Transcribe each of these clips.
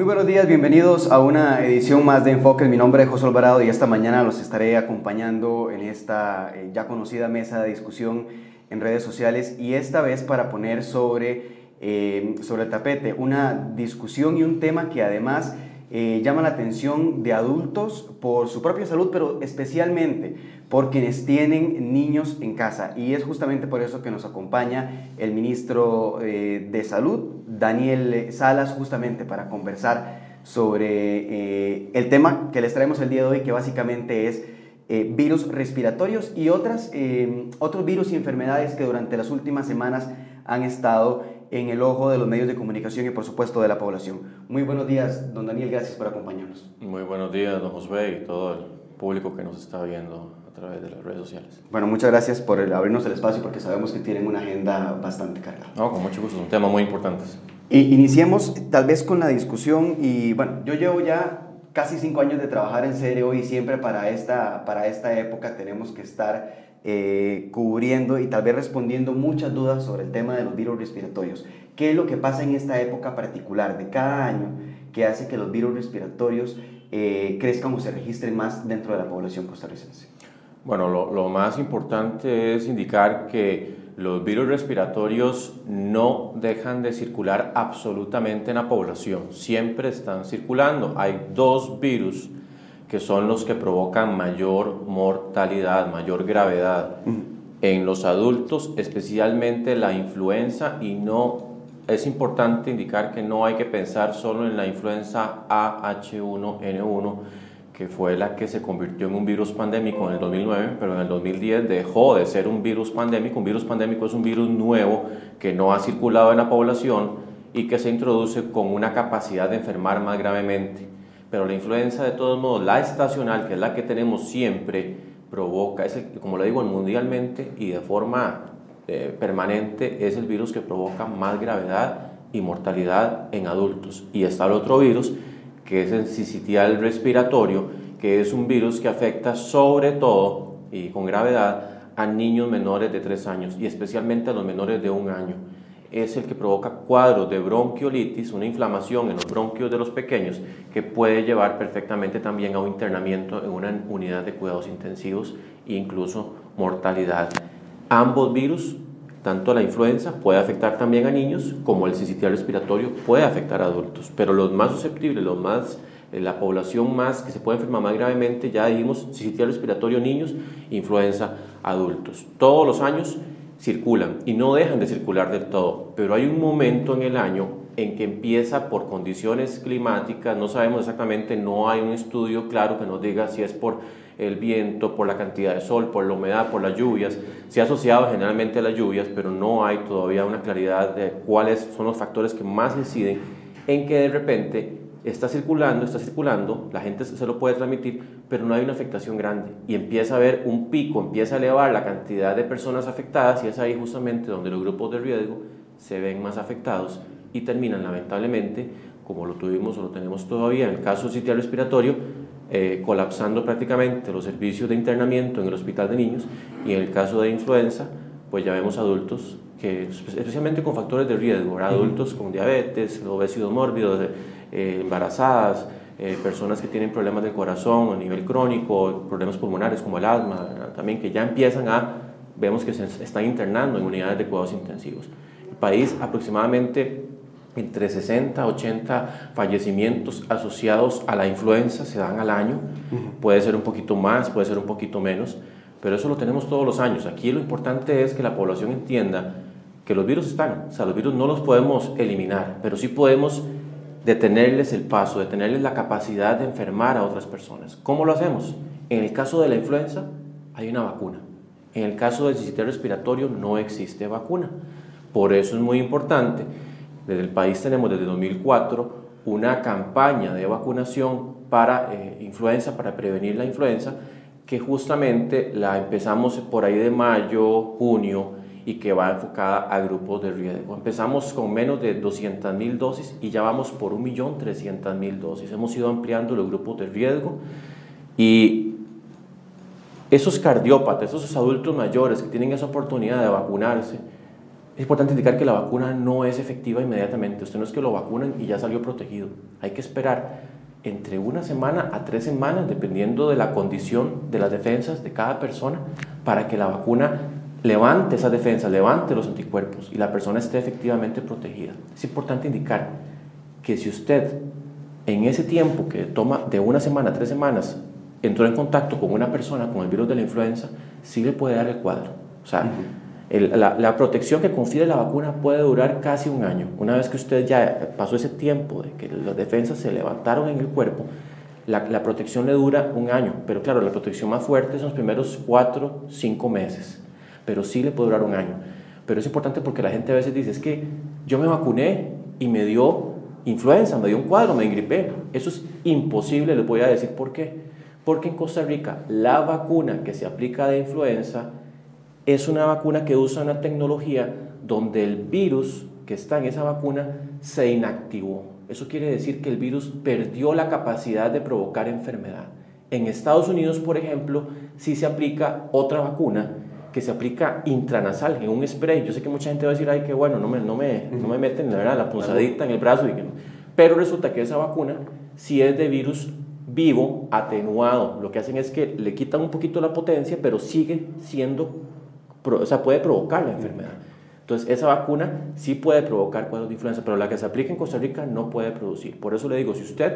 Muy buenos días, bienvenidos a una edición más de Enfoque. Mi nombre es José Alvarado y esta mañana los estaré acompañando en esta eh, ya conocida mesa de discusión en redes sociales y esta vez para poner sobre, eh, sobre el tapete una discusión y un tema que además eh, llama la atención de adultos por su propia salud, pero especialmente por quienes tienen niños en casa. Y es justamente por eso que nos acompaña el ministro eh, de Salud, Daniel Salas, justamente para conversar sobre eh, el tema que les traemos el día de hoy, que básicamente es virus respiratorios y otras, otros virus y enfermedades que durante las últimas semanas han estado en el ojo de los medios de comunicación y por supuesto de la población. Muy buenos días, don Daniel, gracias por acompañarnos. Muy buenos días, don José y todo el público que nos está viendo a través de las redes sociales. Bueno, muchas gracias por abrirnos el espacio porque sabemos que tienen una agenda bastante cargada. No, con mucho gusto, es un tema muy importante. Y iniciemos tal vez con la discusión y bueno, yo llevo ya casi cinco años de trabajar en serio y siempre para esta, para esta época tenemos que estar eh, cubriendo y tal vez respondiendo muchas dudas sobre el tema de los virus respiratorios. ¿Qué es lo que pasa en esta época particular de cada año que hace que los virus respiratorios eh, crezcan o se registren más dentro de la población costarricense? Bueno, lo, lo más importante es indicar que los virus respiratorios no dejan de circular absolutamente en la población, siempre están circulando. Hay dos virus que son los que provocan mayor mortalidad, mayor gravedad en los adultos, especialmente la influenza y no es importante indicar que no hay que pensar solo en la influenza AH1N1, que fue la que se convirtió en un virus pandémico en el 2009, pero en el 2010 dejó de ser un virus pandémico. Un virus pandémico es un virus nuevo que no ha circulado en la población y que se introduce con una capacidad de enfermar más gravemente pero la influenza de todos modos, la estacional, que es la que tenemos siempre, provoca, es como lo digo mundialmente y de forma eh, permanente, es el virus que provoca más gravedad y mortalidad en adultos. Y está el otro virus, que es el sincitial respiratorio, que es un virus que afecta sobre todo y con gravedad a niños menores de 3 años y especialmente a los menores de un año es el que provoca cuadros de bronquiolitis, una inflamación en los bronquios de los pequeños, que puede llevar perfectamente también a un internamiento en una unidad de cuidados intensivos e incluso mortalidad. Ambos virus, tanto la influenza puede afectar también a niños, como el sincitial respiratorio puede afectar a adultos, pero los más susceptibles, los más eh, la población más que se puede enfermar más gravemente, ya dijimos, sincitial respiratorio niños, influenza adultos. Todos los años circulan y no dejan de circular del todo, pero hay un momento en el año en que empieza por condiciones climáticas, no sabemos exactamente, no hay un estudio claro que nos diga si es por el viento, por la cantidad de sol, por la humedad, por las lluvias. Se ha asociado generalmente a las lluvias, pero no hay todavía una claridad de cuáles son los factores que más inciden en que de repente está circulando, está circulando, la gente se lo puede transmitir, pero no hay una afectación grande y empieza a haber un pico, empieza a elevar la cantidad de personas afectadas y es ahí justamente donde los grupos de riesgo se ven más afectados y terminan lamentablemente, como lo tuvimos o lo tenemos todavía en el caso sitial respiratorio, eh, colapsando prácticamente los servicios de internamiento en el hospital de niños y en el caso de influenza, pues ya vemos adultos que especialmente con factores de riesgo, adultos con diabetes, obesidad mórbidos, eh, embarazadas, eh, personas que tienen problemas del corazón a nivel crónico, problemas pulmonares como el asma, también que ya empiezan a, vemos que se están internando en unidades de cuidados intensivos. El país aproximadamente entre 60 80 fallecimientos asociados a la influenza se dan al año, puede ser un poquito más, puede ser un poquito menos, pero eso lo tenemos todos los años. Aquí lo importante es que la población entienda que los virus están, o sea, los virus no los podemos eliminar, pero sí podemos detenerles el paso, detenerles la capacidad de enfermar a otras personas. ¿Cómo lo hacemos? En el caso de la influenza hay una vacuna. En el caso del sistema respiratorio no existe vacuna. Por eso es muy importante. Desde el país tenemos desde 2004 una campaña de vacunación para eh, influenza, para prevenir la influenza, que justamente la empezamos por ahí de mayo, junio, y que va enfocada a grupos de riesgo. Empezamos con menos de 200.000 dosis y ya vamos por 1.300.000 dosis. Hemos ido ampliando los grupos de riesgo y esos cardiópatas, esos adultos mayores que tienen esa oportunidad de vacunarse, es importante indicar que la vacuna no es efectiva inmediatamente. Usted no es que lo vacunen y ya salió protegido. Hay que esperar entre una semana a tres semanas, dependiendo de la condición de las defensas de cada persona, para que la vacuna levante esas defensas, levante los anticuerpos y la persona esté efectivamente protegida. Es importante indicar que si usted en ese tiempo que toma de una semana a tres semanas entró en contacto con una persona con el virus de la influenza, sí le puede dar el cuadro. O sea, la, protección que confiere la vacuna puede durar casi un año. Una vez que usted ya pasó ese tiempo de que las defensas se levantaron en el cuerpo, la, protección le dura un año. Pero claro, la protección más fuerte son los primeros cuatro, cinco meses. Pero sí le puede durar un año. Pero es importante porque la gente a veces dice, es que yo me vacuné y me dio influenza, me dio un cuadro, me gripé. Eso es imposible, les voy a decir por qué. Porque en Costa Rica la vacuna que se aplica de influenza es una vacuna que usa una tecnología donde el virus que está en esa vacuna se inactivó. Eso quiere decir que el virus perdió la capacidad de provocar enfermedad. En Estados Unidos, por ejemplo, sí se aplica otra vacuna que se aplica intranasal, en un spray. Yo sé que mucha gente va a decir, ay, qué bueno, no me, no me, no me meten la, verdad, la punzadita en el brazo. Y que Pero resulta que esa vacuna sí es de virus vivo, atenuado. Lo que hacen es que le quitan un poquito la potencia, pero sigue siendo o sea, puede provocar la enfermedad. Entonces, esa vacuna sí puede provocar cuadros de influenza, pero la que se aplica en Costa Rica no puede producir. Por eso le digo, si usted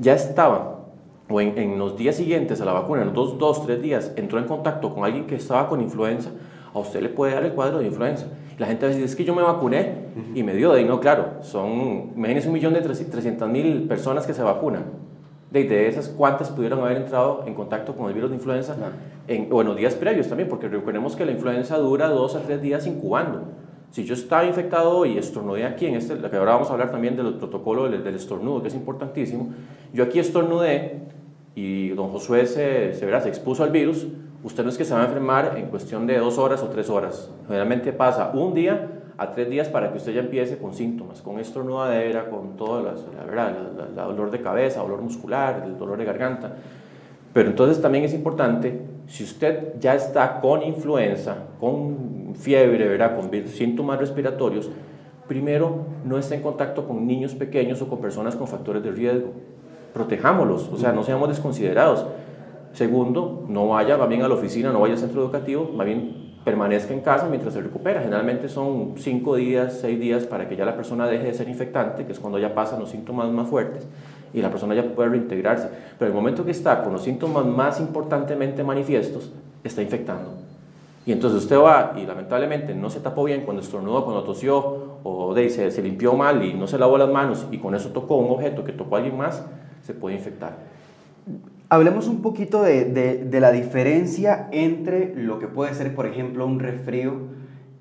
ya estaba, o en, los días siguientes a la vacuna, en los dos, dos, tres días, entró en contacto con alguien que estaba con influenza, a usted le puede dar el cuadro de influenza. La gente dice, es que yo me vacuné y me dio, de no, claro, son, imagínense un millón de trescientas mil personas que se vacunan de, esas cuántas pudieron haber entrado en contacto con el virus de influenza en, o en los días previos también, porque recordemos que la influenza dura dos a tres días incubando. Si yo estaba infectado y estornudé aquí, en este, que ahora vamos a hablar también del protocolo del, estornudo, que es importantísimo, yo aquí estornudé y don Josué se, se, verá, se expuso al virus, usted no es que se va a enfermar en cuestión de dos horas o tres horas. Generalmente pasa un día a tres días para que usted ya empiece con síntomas, con estornudadera, con todo las, la, verdad, la, dolor de cabeza, dolor muscular, el dolor de garganta. Pero entonces también es importante, si usted ya está con influenza, con fiebre, ¿verdad? con síntomas respiratorios, primero no está en contacto con niños pequeños o con personas con factores de riesgo. Protejámoslos, o sea, no seamos desconsiderados. Segundo, no vaya, va bien a la oficina, no vaya al centro educativo, va bien permanezca en casa mientras se recupera. Generalmente son 5 días, 6 días para que ya la persona deje de ser infectante, que es cuando ya pasan los síntomas más fuertes y la persona ya puede reintegrarse. Pero el momento que está con los síntomas más importantemente manifiestos, está infectando. Y entonces usted va y lamentablemente no se tapó bien cuando estornudó, cuando tosió o de, se, se limpió mal y no se lavó las manos y con eso tocó un objeto que tocó a alguien más, se puede infectar. Hablemos un poquito de, de, la diferencia entre lo que puede ser, por ejemplo, un resfrío.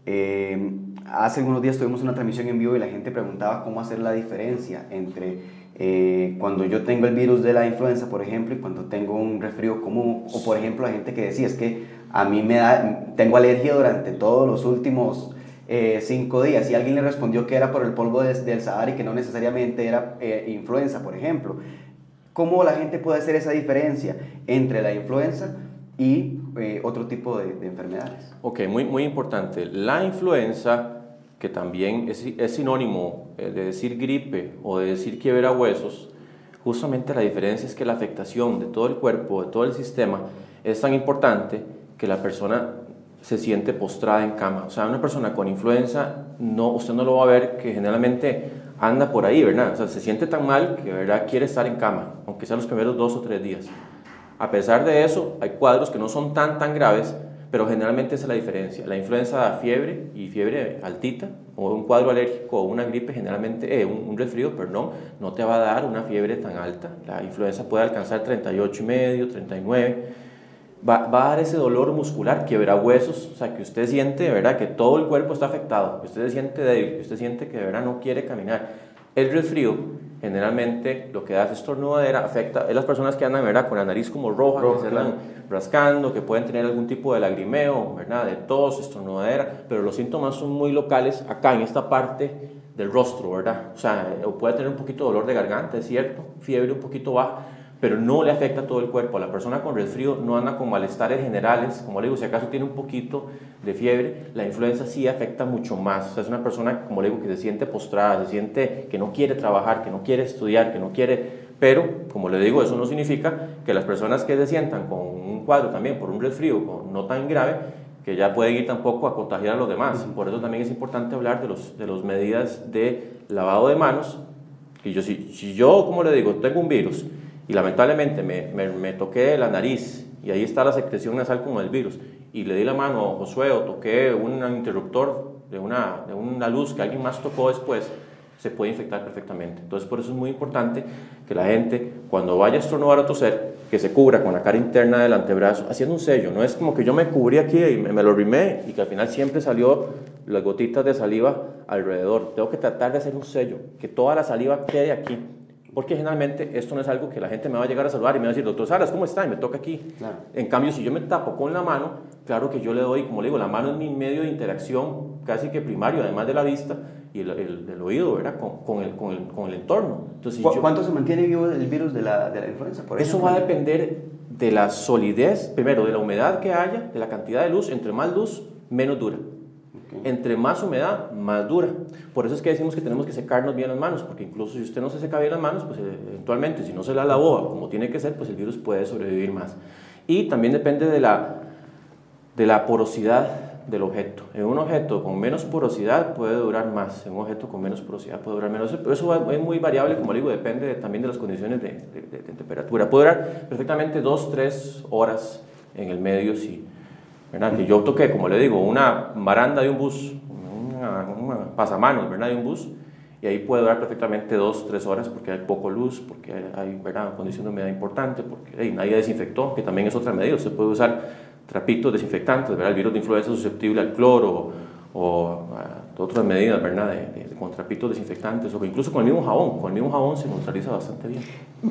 Eh, hace algunos días tuvimos una transmisión en vivo y la gente preguntaba cómo hacer la diferencia entre eh, cuando yo tengo el virus de la influenza, por ejemplo, y cuando tengo un resfrío común. O, por ejemplo, la gente que decía, es que a mí me da, tengo alergia durante todos los últimos eh, cinco días y alguien le respondió que era por el polvo del Sahara y que no necesariamente era influenza, por ejemplo. ¿Cómo la gente puede hacer esa diferencia entre la influenza y eh, otro tipo de, enfermedades? Ok, muy, muy importante. La influenza, que también es, es sinónimo eh, de decir gripe o de decir quiebra huesos, justamente la diferencia es que la afectación de todo el cuerpo, de todo el sistema, es tan importante que la persona se siente postrada en cama. O sea, una persona con influenza, no, usted no lo va a ver que generalmente anda por ahí, ¿verdad? O sea, se siente tan mal que, ¿verdad? Quiere estar en cama, aunque sean los primeros dos o tres días. A pesar de eso, hay cuadros que no son tan, tan graves, pero generalmente esa es la diferencia. La influenza da fiebre y fiebre altita, o un cuadro alérgico o una gripe, generalmente, eh, un, un resfrío, perdón, no te va a dar una fiebre tan alta. La influenza puede alcanzar 38 y medio, 39 va, va, a dar ese dolor muscular, quiebra huesos, o sea, que usted siente, ¿verdad?, que todo el cuerpo está afectado, que usted se siente débil, que usted siente que de verdad no quiere caminar. El resfrío, generalmente, lo que da es estornudadera, afecta a las personas que andan, ¿verdad?, con la nariz como roja, que se andan rascando, que pueden tener algún tipo de lagrimeo, ¿verdad?, de tos, estornudadera, pero los síntomas son muy locales acá, en esta parte del rostro, ¿verdad? O sea, puede tener un poquito de dolor de garganta, es cierto, fiebre un poquito baja, pero no le afecta a todo el cuerpo. La persona con resfrío no anda con malestares generales, como le digo, si acaso tiene un poquito de fiebre, la influenza sí afecta mucho más. O sea, es una persona, como le digo, que se siente postrada, se siente que no quiere trabajar, que no quiere estudiar, que no quiere... Pero, como le digo, eso no significa que las personas que se sientan con un cuadro también por un resfrío no tan grave, que ya pueden ir tampoco a contagiar a los demás. Por eso también es importante hablar de las de los medidas de lavado de manos. Que yo, si, si yo, como le digo, tengo un virus y lamentablemente me, me, toqué la nariz y ahí está la secreción nasal con el virus, y le di la mano a Josué o toqué un interruptor de una, de una luz que alguien más tocó después, se puede infectar perfectamente. Entonces, por eso es muy importante que la gente, cuando vaya a estornudar o toser, que se cubra con la cara interna del antebrazo, haciendo un sello. No es como que yo me cubrí aquí y me, me lo rimé y que al final siempre salió las gotitas de saliva alrededor. Tengo que tratar de hacer un sello, que toda la saliva quede aquí porque generalmente esto no es algo que la gente me va a llegar a saludar y me va a decir, doctor Salas, ¿cómo está? Y me toca aquí. En cambio, si yo me tapo con la mano, claro que yo le doy, como le digo, la mano es mi medio de interacción casi que primario, además de la vista y el, el, oído, ¿verdad? Con, con, el, con, el, con el entorno. Entonces, ¿Cuánto se mantiene vivo el virus de la, de la influenza? Por eso va a depender de la solidez, primero, de la humedad que haya, de la cantidad de luz. Entre más luz, menos dura. Entre más humedad, más dura. Por eso es que decimos que tenemos que secarnos bien las manos, porque incluso si usted no se seca bien las manos, pues eh, eventualmente, si no se la lavó como tiene que ser, pues el virus puede sobrevivir más. Y también depende de la, de la porosidad del objeto. En un objeto con menos porosidad puede durar más, en un objeto con menos porosidad puede durar menos. Pero eso es muy variable, como digo, depende también de las condiciones de, de, temperatura. Puede durar perfectamente 2, 3 horas en el medio si que yo toqué, como le digo, una baranda de un bus, una, pasamanos ¿verdad? de un bus, y ahí puede durar perfectamente dos, tres horas porque hay poco luz, porque hay ¿verdad? condición de humedad importante, porque nadie desinfectó, que también es otra medida. Se puede usar trapitos desinfectantes, ¿verdad? el virus de influenza susceptible al cloro o otras medidas, ¿verdad? De, de, desinfectantes o incluso con el mismo jabón. Con el mismo jabón se neutraliza bastante bien.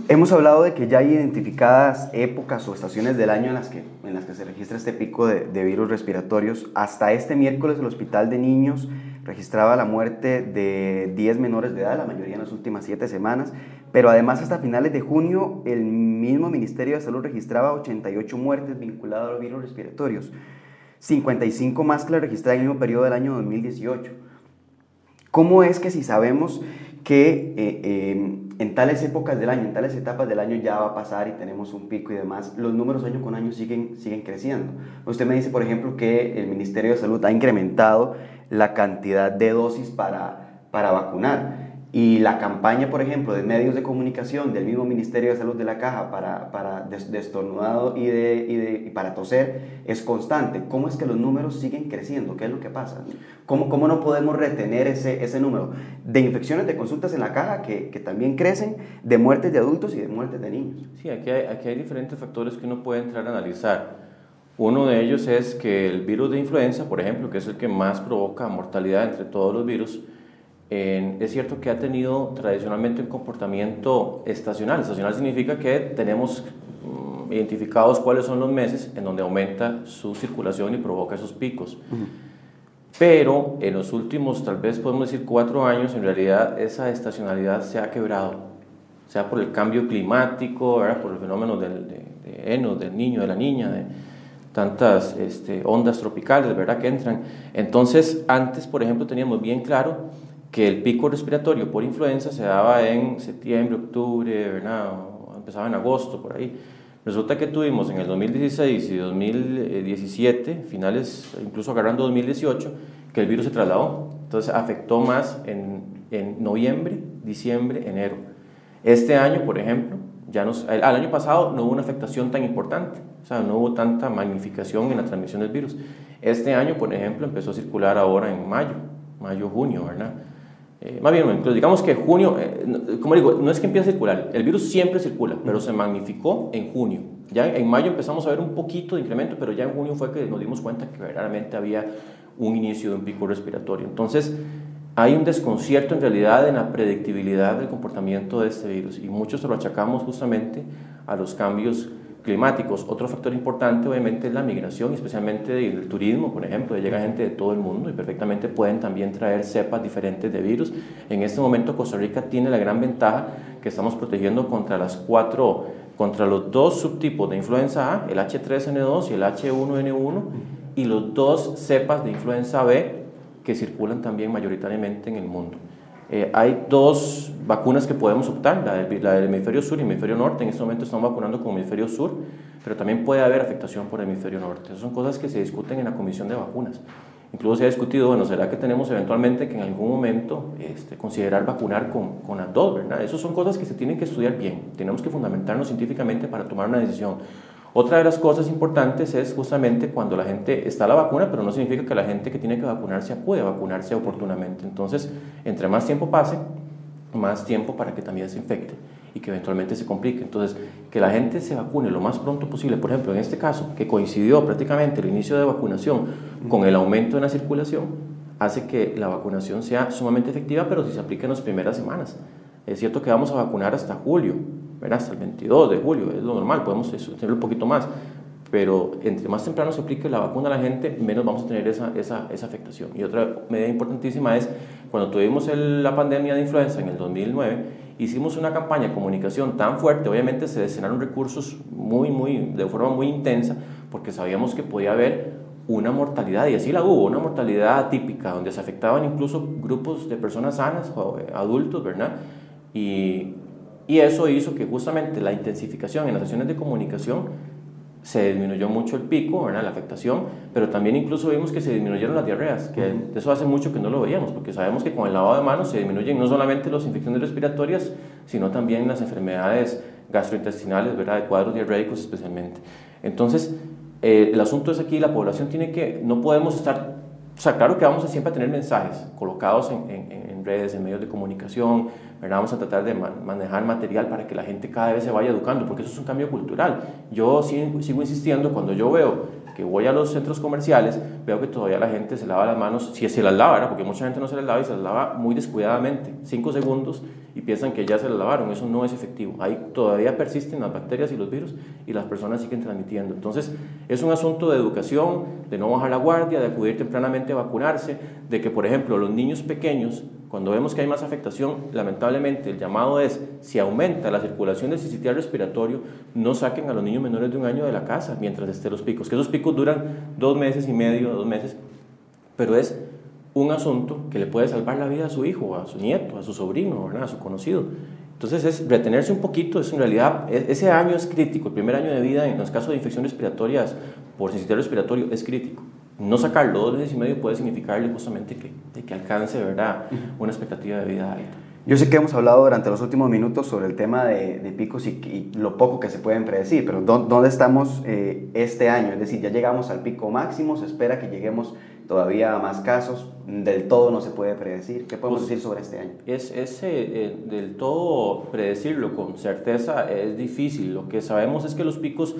Hemos hablado de que ya hay identificadas épocas o estaciones del año en las que, en las que se registra este pico de, de virus respiratorios. Hasta este miércoles el Hospital de Niños registraba la muerte de 10 menores de edad, la mayoría en las últimas 7 semanas, pero además hasta finales de junio el mismo Ministerio de Salud registraba 88 muertes vinculadas a los virus respiratorios. 55 más que la registrada en el mismo periodo del año 2018. ¿Cómo es que si sabemos que eh, em, en tales épocas del año, en tales etapas del año ya va a pasar y tenemos un pico y demás, los números año con año siguen, siguen creciendo? Usted me dice, por ejemplo, que el Ministerio de Salud ha incrementado la cantidad de dosis para, para vacunar. Y la campaña, por ejemplo, de medios de comunicación del mismo Ministerio de Salud de la Caja para, para destornudado y, de, y, de, y para toser es constante. ¿Cómo es que los números siguen creciendo? ¿Qué es lo que pasa? ¿Cómo, cómo no podemos retener ese, ese número de infecciones de consultas en la caja que, que, también crecen, de muertes de adultos y de muertes de niños? Sí, aquí hay, aquí hay diferentes factores que uno puede entrar a analizar. Uno de ellos es que el virus de influenza, por ejemplo, que es el que más provoca mortalidad entre todos los virus, es cierto que ha tenido tradicionalmente un comportamiento estacional. Estacional significa que tenemos mm, identificados cuáles son los meses en donde aumenta su circulación y provoca esos picos. Pero en los últimos, tal vez podemos decir cuatro años, en realidad esa estacionalidad se ha quebrado, sea por el cambio climático, por el fenómeno del, de, del niño, de la niña, de tantas este, ondas tropicales ¿verdad? que entran. Entonces, antes, por ejemplo, teníamos bien claro que el pico respiratorio por influenza se daba en septiembre, octubre, ¿verdad? empezaba en agosto, por ahí. Resulta que tuvimos en el 2016 y 2017, finales, incluso agarrando 2018, que el virus se trasladó. Entonces afectó más en, en noviembre, diciembre, enero. Este año, por ejemplo, ya nos, al año pasado no hubo una afectación tan importante, o sea, no hubo tanta magnificación en la transmisión del virus. Este año, por ejemplo, empezó a circular ahora en mayo, mayo, junio, ¿verdad? Eh, más bien, digamos que junio, eh, como digo, no es que empiece a circular, el virus siempre circula, pero se magnificó en junio. Ya en mayo empezamos a ver un poquito de incremento, pero ya en junio fue que nos dimos cuenta que verdaderamente había un inicio de un pico respiratorio. Entonces, hay un desconcierto en realidad en la predictibilidad del comportamiento de este virus y muchos se lo achacamos justamente a los cambios climáticos. Otro factor importante obviamente es la migración, especialmente del turismo, por ejemplo, llega gente de todo el mundo y perfectamente pueden también traer cepas diferentes de virus. En este momento Costa Rica tiene la gran ventaja que estamos protegiendo contra las cuatro, contra los dos subtipos de influenza A, el H3N2 y el H1N1, y los dos cepas de influenza B que circulan también mayoritariamente en el mundo. Eh, hay dos vacunas que podemos optar, la del, hemisferio sur y el hemisferio norte. En este momento estamos vacunando con el hemisferio sur, pero también puede haber afectación por el hemisferio norte. Esas son cosas que se discuten en la comisión de vacunas. Incluso se ha discutido, bueno, ¿será que tenemos eventualmente que en algún momento este, considerar vacunar con, con las dos, verdad? Esas son cosas que se tienen que estudiar bien. Tenemos que fundamentarnos científicamente para tomar una decisión. Otra de las cosas importantes es justamente cuando la gente está la vacuna, pero no significa que la gente que tiene que vacunarse puede vacunarse oportunamente. Entonces, entre más tiempo pase, más tiempo para que también se infecte y que eventualmente se complique. Entonces, que la gente se vacune lo más pronto posible, por ejemplo, en este caso, que coincidió prácticamente el inicio de vacunación con el aumento en la circulación, hace que la vacunación sea sumamente efectiva, pero si se aplica en las primeras semanas. Es cierto que vamos a vacunar hasta julio, hasta el 22 de julio, es lo normal, podemos tener un poquito más, pero entre más temprano se aplique la vacuna a la gente, menos vamos a tener esa, esa, esa afectación. Y otra medida importantísima es, cuando tuvimos la pandemia de influenza en el 2009, hicimos una campaña de comunicación tan fuerte, obviamente se destinaron recursos muy, muy, de forma muy intensa, porque sabíamos que podía haber una mortalidad, y así la hubo, una mortalidad típica, donde se afectaban incluso grupos de personas sanas, adultos, ¿verdad? Y y eso hizo que justamente la intensificación en las sesiones de comunicación se disminuyó mucho el pico, ¿verdad? la afectación, pero también incluso vimos que se disminuyeron las diarreas, que eso hace mucho que no lo veíamos, porque sabemos que con el lavado de manos se disminuyen no solamente las infecciones respiratorias, sino también las enfermedades gastrointestinales, ¿verdad? de cuadros diarreicos especialmente. Entonces, eh, el asunto es aquí, la población tiene que, no podemos estar, o sea, claro que vamos a siempre tener mensajes colocados en, en, redes, en medios de comunicación, Vamos a tratar de manejar material para que la gente cada vez se vaya educando, porque eso es un cambio cultural. Yo sigo insistiendo, cuando yo veo que voy a los centros comerciales, veo que todavía la gente se lava las manos, si se las lava, porque mucha gente no se las lava y se las lava muy descuidadamente, cinco segundos y piensan que ya se las lavaron, eso no es efectivo. Ahí todavía persisten las bacterias y los virus y las personas siguen transmitiendo. Entonces, es un asunto de educación, de no bajar la guardia, de acudir tempranamente a vacunarse, de que, por ejemplo, los niños pequeños cuando vemos que hay más afectación, lamentablemente el llamado es, si aumenta la circulación del sistema respiratorio, no saquen a los niños menores de un año de la casa mientras estén los picos, que esos picos duran dos meses y medio, dos meses, pero es un asunto que le puede salvar la vida a su hijo, a su nieto, a su sobrino, a su conocido. Entonces es retenerse un poquito, es en realidad, e-, ese año es crítico, el primer año de vida en los casos de infecciones respiratorias por sistema respiratorio es crítico no sacarlo dos meses y medio puede significarle justamente que, de que alcance ¿verdad? una expectativa de vida alta. Yo sé que hemos hablado durante los últimos minutos sobre el tema de, de picos y, lo poco que se pueden predecir, pero ¿dónde estamos eh, este año? Es decir, ya llegamos al pico máximo, se espera que lleguemos todavía más casos, del todo no se puede predecir. ¿Qué podemos pues, decir sobre este año? Es, es eh, eh, del todo predecirlo con certeza es difícil. Lo que sabemos es que los picos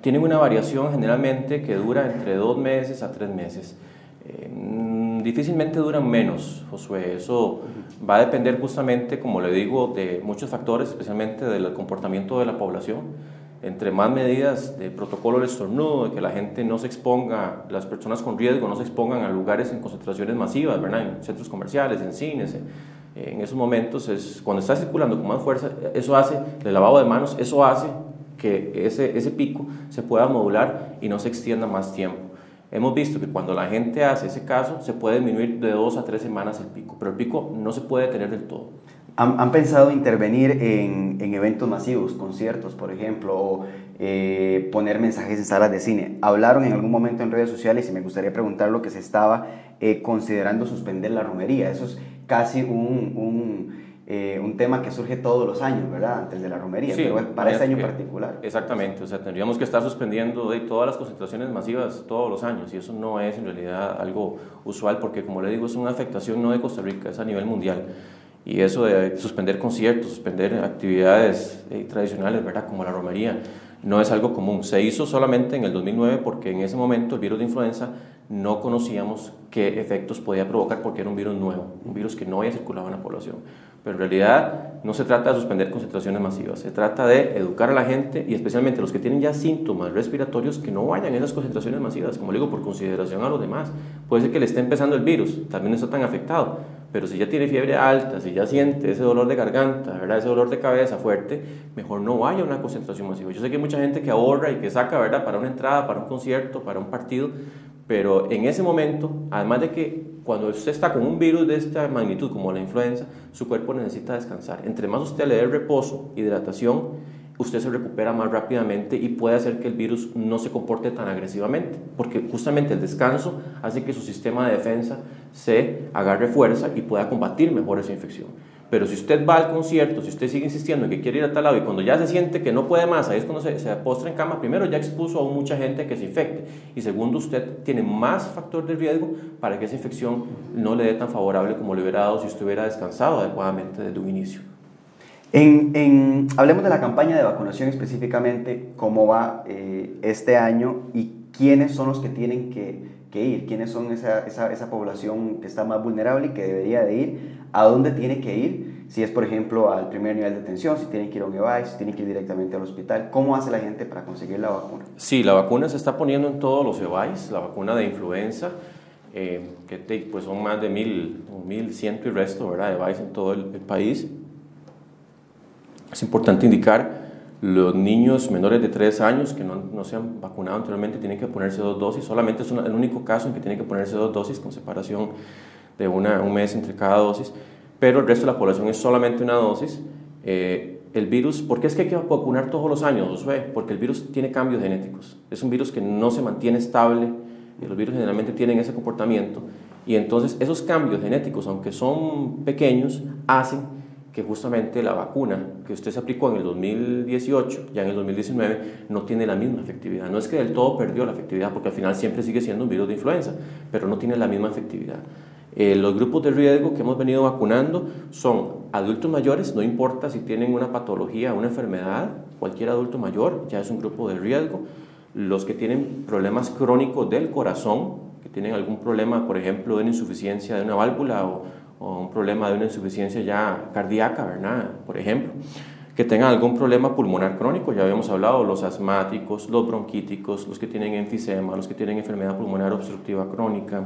tienen una variación generalmente que dura entre dos meses a tres meses. Eh, difícilmente duran menos, Josué. Eso va a depender justamente, como le digo, de muchos factores, especialmente del comportamiento de la población. Entre más medidas de protocolo de estornudo, de que la gente no se exponga, las personas con riesgo no se expongan a lugares en concentraciones masivas, ¿verdad? en centros comerciales, en cines, en esos momentos, es, cuando está circulando con más fuerza, eso hace, el lavado de manos, eso hace que ese, ese pico se pueda modular y no se extienda más tiempo. Hemos visto que cuando la gente hace ese caso, se puede disminuir de dos a tres semanas el pico, pero el pico no se puede detener del todo. ¿Han, pensado intervenir en, en, eventos masivos, conciertos, por ejemplo, o eh, poner mensajes en salas de cine? Hablaron en algún momento en redes sociales y me gustaría preguntar lo que se estaba eh, considerando suspender la romería. Eso es casi un, un eh, un tema que surge todos los años, ¿verdad? Antes de la romería, pero para este año en particular. Exactamente, o sea, tendríamos que estar suspendiendo de todas las concentraciones masivas todos los años y eso no es en realidad algo usual porque, como le digo, es una afectación no de Costa Rica, es a nivel mundial. Y eso de suspender conciertos, suspender actividades eh, tradicionales, ¿verdad? Como la romería, no es algo común. Se hizo solamente en el 2009 porque en ese momento el virus de influenza no conocíamos qué efectos podía provocar porque era un virus nuevo, un virus que no había circulado en la población. Pero en realidad no se trata de suspender concentraciones masivas, se trata de educar a la gente y especialmente los que tienen ya síntomas respiratorios que no vayan a esas concentraciones masivas, como digo, por consideración a los demás. Puede ser que le esté empezando el virus, también está tan afectado, pero si ya tiene fiebre alta, si ya siente ese dolor de garganta, ¿verdad? ese dolor de cabeza fuerte, mejor no vaya a una concentración masiva. Yo sé que hay mucha gente que ahorra y que saca ¿verdad? para una entrada, para un concierto, para un partido, Pero en ese momento, además de que cuando usted está con un virus de esta magnitud como la influenza, su cuerpo necesita descansar. Entre más usted le dé reposo, hidratación, usted se recupera más rápidamente y puede hacer que el virus no se comporte tan agresivamente, porque justamente el descanso hace que su sistema de defensa se agarre fuerza y pueda combatir mejor esa infección. Pero si usted va al concierto, si usted sigue insistiendo en que quiere ir a tal lado y cuando ya se siente que no puede más, ahí es cuando se, se postra en cama, primero ya expuso a mucha gente que se infecte y segundo usted tiene más factor de riesgo para que esa infección no le dé tan favorable como le hubiera dado si usted hubiera descansado adecuadamente desde un inicio. En, hablemos de la campaña de vacunación específicamente, cómo va eh, este año y quiénes son los que tienen que, que ir, quiénes son esa, esa, esa, población que está más vulnerable y que debería de ir, a dónde tiene que ir, si es por ejemplo al primer nivel de atención, si tiene que ir a un EVAI, si tiene que ir directamente al hospital, ¿cómo hace la gente para conseguir la vacuna? Sí, la vacuna se está poniendo en todos los EVAIs, la vacuna de influenza, eh, que pues son más de mil, mil ciento y resto, ¿verdad? EVAIs en todo el país es importante indicar, los niños menores de 3 años que no, no, se han vacunado anteriormente tienen que ponerse dos dosis, solamente es el único caso en que tienen que ponerse dos dosis con separación de una, un mes entre cada dosis, pero el resto de la población es solamente una dosis. Eh, el virus, ¿por qué es que hay que vacunar todos los años, Josué? Porque el virus tiene cambios genéticos, es un virus que no se mantiene estable, y los virus generalmente tienen ese comportamiento, y entonces esos cambios genéticos, aunque son pequeños, hacen que justamente la vacuna que usted se aplicó en el 2018, ya en el 2019, no tiene la misma efectividad. No es que del todo perdió la efectividad, porque al final siempre sigue siendo un virus de influenza, pero no tiene la misma efectividad. Eh, los grupos de riesgo que hemos venido vacunando son adultos mayores, no importa si tienen una patología, una enfermedad, cualquier adulto mayor ya es un grupo de riesgo. Los que tienen problemas crónicos del corazón, que tienen algún problema, por ejemplo, de insuficiencia de una válvula o, o un problema de una insuficiencia ya cardíaca, ¿verdad? Por ejemplo, que tengan algún problema pulmonar crónico, ya habíamos hablado, los asmáticos, los bronquíticos, los que tienen enfisema, los que tienen enfermedad pulmonar obstructiva crónica,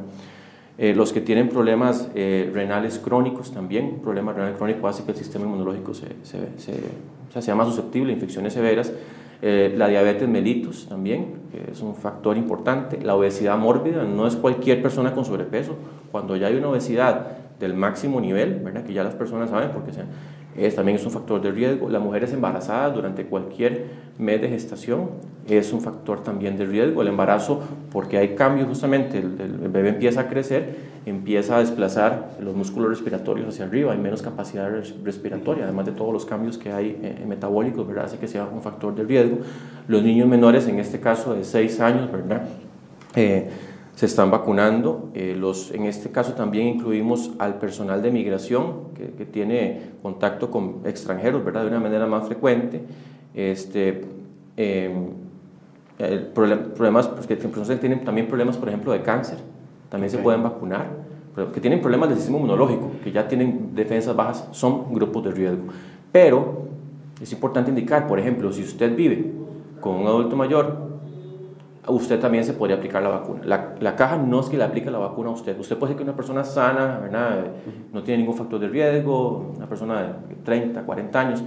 eh, los que tienen problemas eh, renales crónicos también, un problema renal crónico hace que el sistema inmunológico se, se, se, sea más susceptible a infecciones severas, eh, la diabetes mellitus también, que es un factor importante, la obesidad mórbida, no es cualquier persona con sobrepeso, cuando ya hay una obesidad del máximo nivel, ¿verdad? que ya las personas saben porque es, también es un factor de riesgo. Las mujeres embarazadas durante cualquier mes de gestación es un factor también de riesgo. El embarazo, porque hay cambios justamente, el, el, bebé empieza a crecer, empieza a desplazar los músculos respiratorios hacia arriba, hay menos capacidad respiratoria, además de todos los cambios que hay eh, metabólicos, ¿verdad? Así que sea un factor de riesgo. Los niños menores, en este caso de 6 años, ¿verdad? Eh, se están vacunando. Eh, los, en este caso también incluimos al personal de migración que, que, tiene contacto con extranjeros ¿verdad? de una manera más frecuente. Este, eh, el problem, problemas, pues, que tienen también problemas, por ejemplo, de cáncer, también okay. se pueden vacunar. Que tienen problemas del sistema inmunológico, que ya tienen defensas bajas, son grupos de riesgo. Pero es importante indicar, por ejemplo, si usted vive con un adulto mayor usted también se podría aplicar la vacuna. La, la, caja no es que le aplique la vacuna a usted. Usted puede ser que una persona sana, ¿verdad? no tiene ningún factor de riesgo, una persona de 30, 40 años,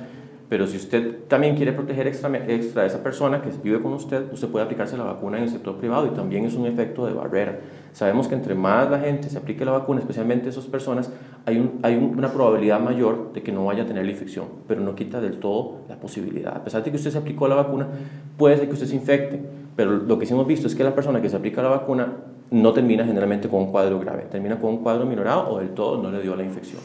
pero si usted también quiere proteger extra, extra a esa persona que vive con usted, usted puede aplicarse la vacuna en el sector privado y también es un efecto de barrera. Sabemos que entre más la gente se aplique la vacuna, especialmente esas personas, hay, un, hay un, una probabilidad mayor de que no vaya a tener la infección, pero no quita del todo la posibilidad. A pesar de que usted se aplicó la vacuna, puede ser que usted se infecte, pero lo que sí hemos visto es que la persona que se aplica la vacuna no termina generalmente con un cuadro grave, termina con un cuadro minorado o del todo no le dio la infección.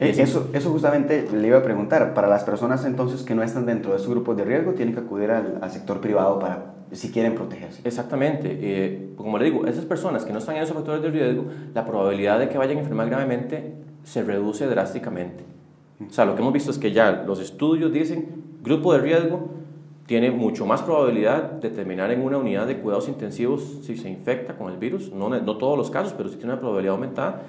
Eh, eso, eso justamente le iba a preguntar, para las personas entonces que no están dentro de su grupo de riesgo, tienen que acudir al, al sector privado para, si quieren protegerse. Exactamente, eh, como le digo, esas personas que no están en esos factores de riesgo, la probabilidad de que vayan a enfermar gravemente se reduce drásticamente. O sea, lo que hemos visto es que ya los estudios dicen, grupo de riesgo, tiene mucho más probabilidad de terminar en una unidad de cuidados intensivos si se infecta con el virus, no, no todos los casos, pero sí tiene una probabilidad aumentada.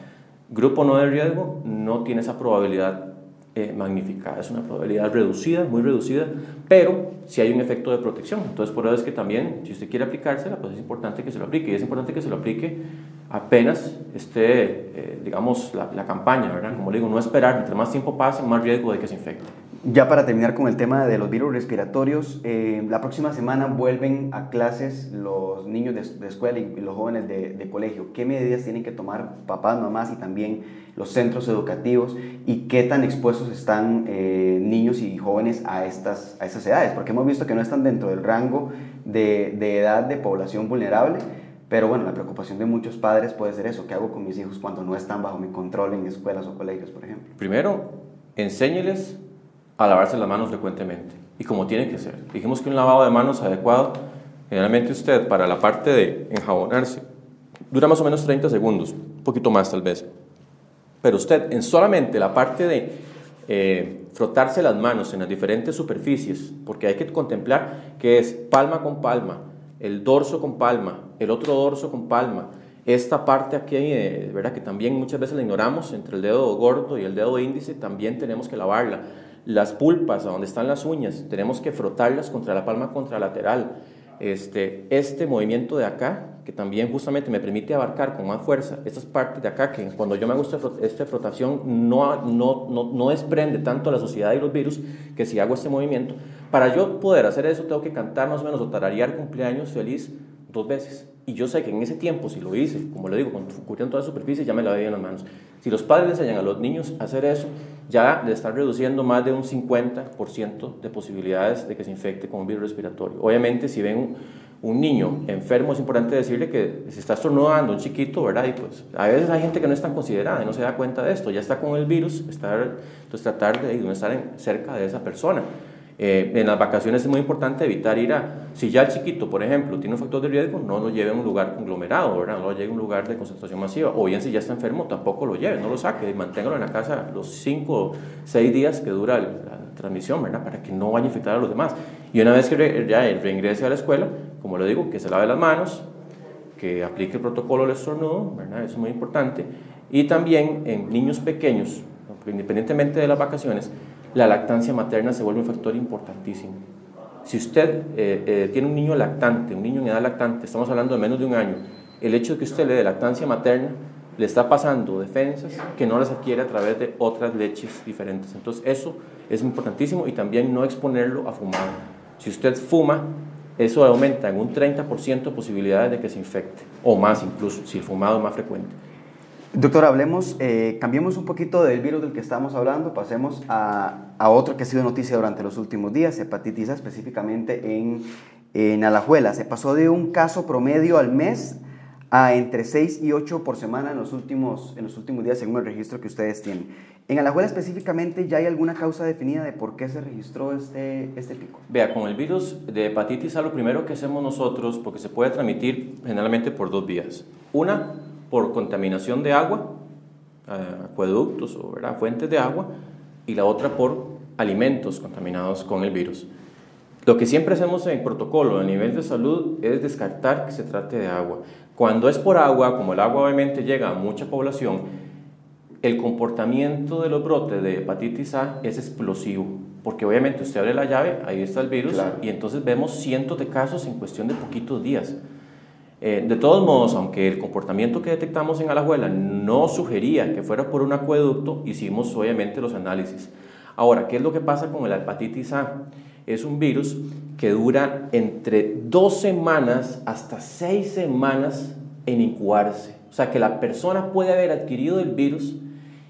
Grupo no de riesgo no tiene esa probabilidad eh, magnificada, es una probabilidad reducida, muy reducida, pero si sí hay un efecto de protección. Entonces, por eso es que también, si usted quiere aplicársela, pues es importante que se lo aplique. Y es importante que se lo aplique apenas esté, eh, digamos, la, la, campaña, ¿verdad? Como le digo, no esperar, entre más tiempo pase, más riesgo de que se infecte. Ya para terminar con el tema de los virus respiratorios, eh, la próxima semana vuelven a clases los niños de, escuela y los jóvenes de, colegio. ¿Qué medidas tienen que tomar papás, mamás y también los centros educativos? ¿Y qué tan expuestos están eh, niños y jóvenes a estas, a estas edades? Porque hemos visto que no están dentro del rango de, de edad de población vulnerable. Pero bueno, la preocupación de muchos padres puede ser eso. ¿Qué hago con mis hijos cuando no están bajo mi control en escuelas o colegios, por ejemplo? Primero, enséñeles a lavarse las manos frecuentemente y como tiene que ser. Dijimos que un lavado de manos adecuado, generalmente usted para la parte de enjabonarse, dura más o menos 30 segundos, un poquito más tal vez. Pero usted en solamente la parte de eh, frotarse las manos en las diferentes superficies, porque hay que contemplar que es palma con palma, el dorso con palma, el otro dorso con palma, esta parte aquí, eh, ¿verdad? que también muchas veces la ignoramos, entre el dedo gordo y el dedo índice, también tenemos que lavarla las pulpas, a donde están las uñas, tenemos que frotarlas contra la palma contralateral. Este, este movimiento de acá, que también justamente me permite abarcar con más fuerza estas partes de acá, que cuando yo me hago esta frotación no, no, no, no desprende tanto la sociedad y los virus, que si hago este movimiento, para yo poder hacer eso tengo que cantar más o menos o tararear cumpleaños feliz dos veces. Y yo sé que en ese tiempo, si lo hice, como le digo, ocurrieron toda la superficie, ya me la veía en las manos. Si los padres enseñan a los niños a hacer eso, ya le están reduciendo más de un 50% de posibilidades de que se infecte con un virus respiratorio. Obviamente, si ven un, niño enfermo, es importante decirle que se está estornudando, un chiquito, ¿verdad? Y pues a veces hay gente que no es tan considerada y no se da cuenta de esto, ya está con el virus, estar, entonces tratar de, de estar cerca de esa persona. Eh, en las vacaciones es muy importante evitar ir a, si ya el chiquito, por ejemplo, tiene un factor de riesgo, no lo lleve a un lugar conglomerado, ¿verdad? no lo lleve a un lugar de concentración masiva, o bien si ya está enfermo, tampoco lo lleve, no lo saque, manténgalo en la casa los 5 o 6 días que dura la transmisión, ¿verdad? para que no vaya a infectar a los demás. Y una vez que ya reingrese a la escuela, como le digo, que se lave las manos, que aplique el protocolo del estornudo, ¿verdad? eso es muy importante, y también en niños pequeños, independientemente de las vacaciones, la lactancia materna se vuelve un factor importantísimo. Si usted eh, eh, tiene un niño lactante, un niño en edad lactante, estamos hablando de menos de un año, el hecho de que usted le dé lactancia materna le está pasando defensas que no las adquiere a través de otras leches diferentes. Entonces eso es importantísimo y también no exponerlo a fumar. Si usted fuma, eso aumenta en un 30% posibilidades de que se infecte, o más incluso, si el fumado es más frecuente. Doctor, hablemos, eh, cambiemos un poquito del virus del que estamos hablando, pasemos a, otro que ha sido noticia durante los últimos días, hepatitis específicamente en, en Alajuela. Se pasó de un caso promedio al mes a entre 6 y 8 por semana en los últimos, en los últimos días, según el registro que ustedes tienen. En Alajuela específicamente, ¿ya hay alguna causa definida de por qué se registró este, este pico? Vea, con el virus de hepatitis A, lo primero que hacemos nosotros, porque se puede transmitir generalmente por dos vías. Una, por contaminación de agua, eh, acueductos o fuentes de agua, y la otra por alimentos contaminados con el virus. Lo que siempre hacemos en protocolo a nivel de salud es descartar que se trate de agua. Cuando es por agua, como el agua obviamente llega a mucha población, el comportamiento de los brotes de hepatitis A es explosivo, porque obviamente usted abre la llave, ahí está el virus, y entonces vemos cientos de casos en cuestión de poquitos días. Eh, de todos modos, aunque el comportamiento que detectamos en Alajuela no sugería que fuera por un acueducto, hicimos obviamente los análisis. Ahora, ¿qué es lo que pasa con la hepatitis A? Es un virus que dura entre dos semanas hasta seis semanas en incubarse. O sea, que la persona puede haber adquirido el virus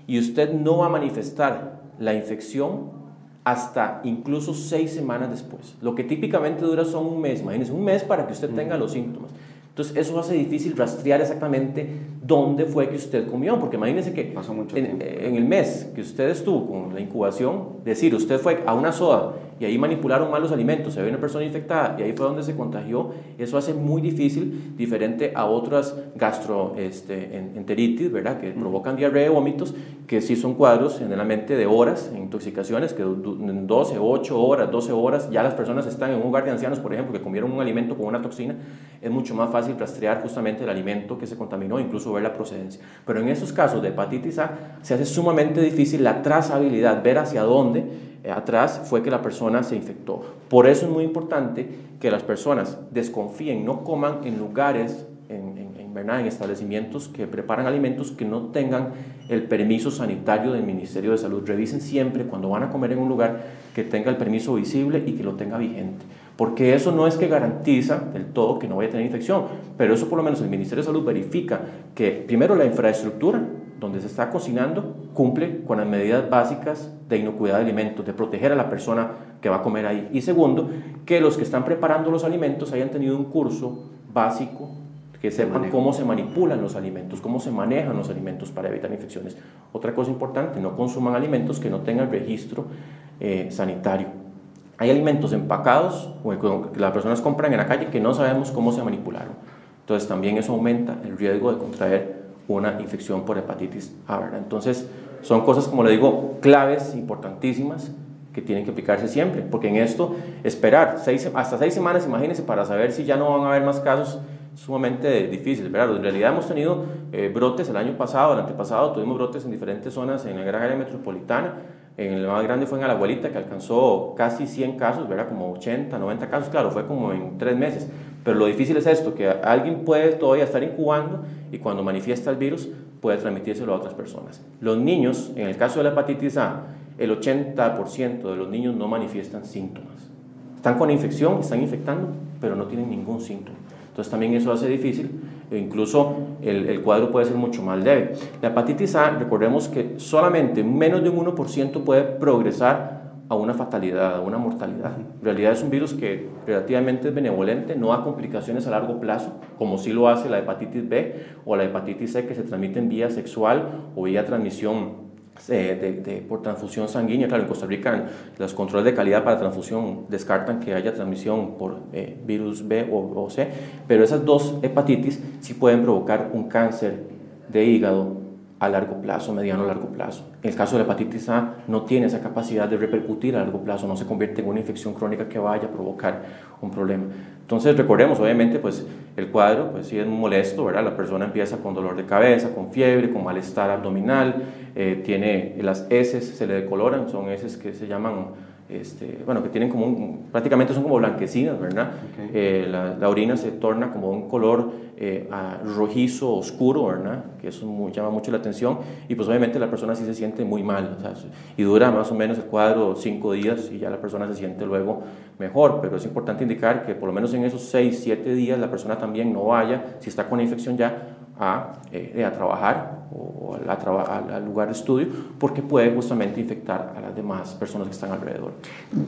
y usted no va a manifestar la infección hasta incluso seis semanas después. Lo que típicamente dura son un mes, imagínense, un mes para que usted tenga los síntomas. Entonces eso hace difícil rastrear exactamente dónde fue que usted comió, porque imagínese que Pasó mucho en, en, el mes que usted estuvo con la incubación, decir, usted fue a una soda y ahí manipularon mal los alimentos, se ve una persona infectada y ahí fue donde se contagió, eso hace muy difícil, diferente a otras gastroenteritis, este, ¿verdad? Que provocan diarrea y vómitos, que sí son cuadros generalmente de horas, intoxicaciones, que en 12, 8 horas, 12 horas, ya las personas están en un hogar de ancianos, por ejemplo, que comieron un alimento con una toxina, es mucho más fácil rastrear justamente el alimento que se contaminó, incluso ver la procedencia. Pero en esos casos de hepatitis A se hace sumamente difícil la trazabilidad, ver hacia dónde atrás fue que la persona se infectó. Por eso es muy importante que las personas desconfíen, no coman en lugares, en, en establecimientos que preparan alimentos que no tengan el permiso sanitario del Ministerio de Salud. Revisen siempre cuando van a comer en un lugar que tenga el permiso visible y que lo tenga vigente. Porque eso no es que garantiza del todo que no vaya a tener infección, pero eso por lo menos el Ministerio de Salud verifica que primero la infraestructura donde se está cocinando cumple con las medidas básicas de inocuidad de alimentos, de proteger a la persona que va a comer ahí. Y segundo, que los que están preparando los alimentos hayan tenido un curso básico que sepan cómo se manipulan los alimentos, cómo se manejan los alimentos para evitar infecciones. Otra cosa importante, no consuman alimentos que no tengan registro eh, sanitario. Hay alimentos empacados que las personas compran en la calle que no sabemos cómo se manipularon. Entonces también eso aumenta el riesgo de contraer una infección por hepatitis A. Entonces son cosas, como le digo, claves importantísimas que tienen que aplicarse siempre, porque en esto esperar seis, hasta seis semanas, imagínense, para saber si ya no van a haber más casos sumamente difícil, ¿verdad? En realidad hemos tenido eh, brotes el año pasado, el antepasado, tuvimos brotes en diferentes zonas en la gran área metropolitana. En el más grande fue en abuelita que alcanzó casi 100 casos, ¿verdad? Como 80, 90 casos, claro, fue como en tres meses. Pero lo difícil es esto, que alguien puede todavía estar incubando y cuando manifiesta el virus puede transmitírselo a otras personas. Los niños, en el caso de la hepatitis A, el 80% de los niños no manifiestan síntomas. Están con infección, están infectando, pero no tienen ningún síntoma. Entonces también eso hace difícil, e incluso el, el, cuadro puede ser mucho más leve. La hepatitis A, recordemos que solamente menos de un 1% puede progresar a una fatalidad, a una mortalidad. En realidad es un virus que relativamente es benevolente, no da complicaciones a largo plazo, como sí lo hace la hepatitis B o la hepatitis C que se transmiten vía sexual o vía transmisión de, por transfusión sanguínea. Claro, en Costa Rica los controles de calidad para transfusión descartan que haya transmisión por eh, virus B o, C, pero esas dos hepatitis sí pueden provocar un cáncer de hígado a largo plazo, mediano largo plazo. En el caso de la hepatitis A no tiene esa capacidad de repercutir a largo plazo, no se convierte en una infección crónica que vaya a provocar un problema. Entonces recordemos, obviamente, pues el cuadro, pues sí es molesto, ¿verdad? La persona empieza con dolor de cabeza, con fiebre, con malestar abdominal, eh, tiene las heces, se le decoloran, son heces que se llaman este, bueno, que tienen como prácticamente son como blanquecinas, ¿verdad? Eh, la, orina se torna como un color eh, rojizo, oscuro, ¿verdad? Que eso llama mucho la atención y pues obviamente la persona sí se siente muy mal, y dura más o menos el cuadro cinco días y ya la persona se siente luego mejor, pero es importante indicar que por lo menos en esos seis, siete días la persona también no vaya, si está con infección ya, a, eh, a trabajar o a, al lugar de estudio porque puede justamente infectar a las demás personas que están alrededor.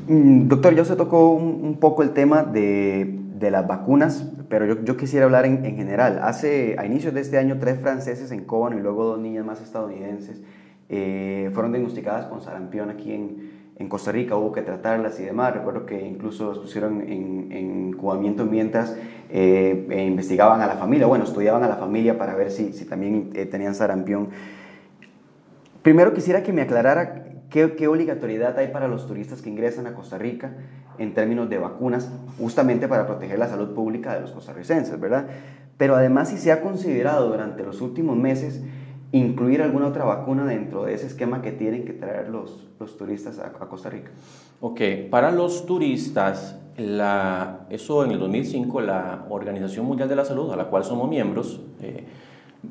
Mm, doctor, ya se tocó un, poco el tema de, de, las vacunas, pero yo, yo quisiera hablar en, en, general. Hace, a inicios de este año, tres franceses en Cóbano y luego dos niñas más estadounidenses eh, fueron diagnosticadas con sarampión aquí en, en Costa Rica hubo que tratarlas y demás. Recuerdo que incluso los pusieron en, en incubamiento mientras eh, e investigaban a la familia, bueno, estudiaban a la familia para ver si, si también eh, tenían sarampión. Primero quisiera que me aclarara qué, qué, obligatoriedad hay para los turistas que ingresan a Costa Rica en términos de vacunas, justamente para proteger la salud pública de los costarricenses, ¿verdad? Pero además si se ha considerado durante los últimos meses incluir alguna otra vacuna dentro de ese esquema que tienen que traer los, los turistas a, Costa Rica. Ok, para los turistas, la, eso en el 2005 la Organización Mundial de la Salud, a la cual somos miembros, eh,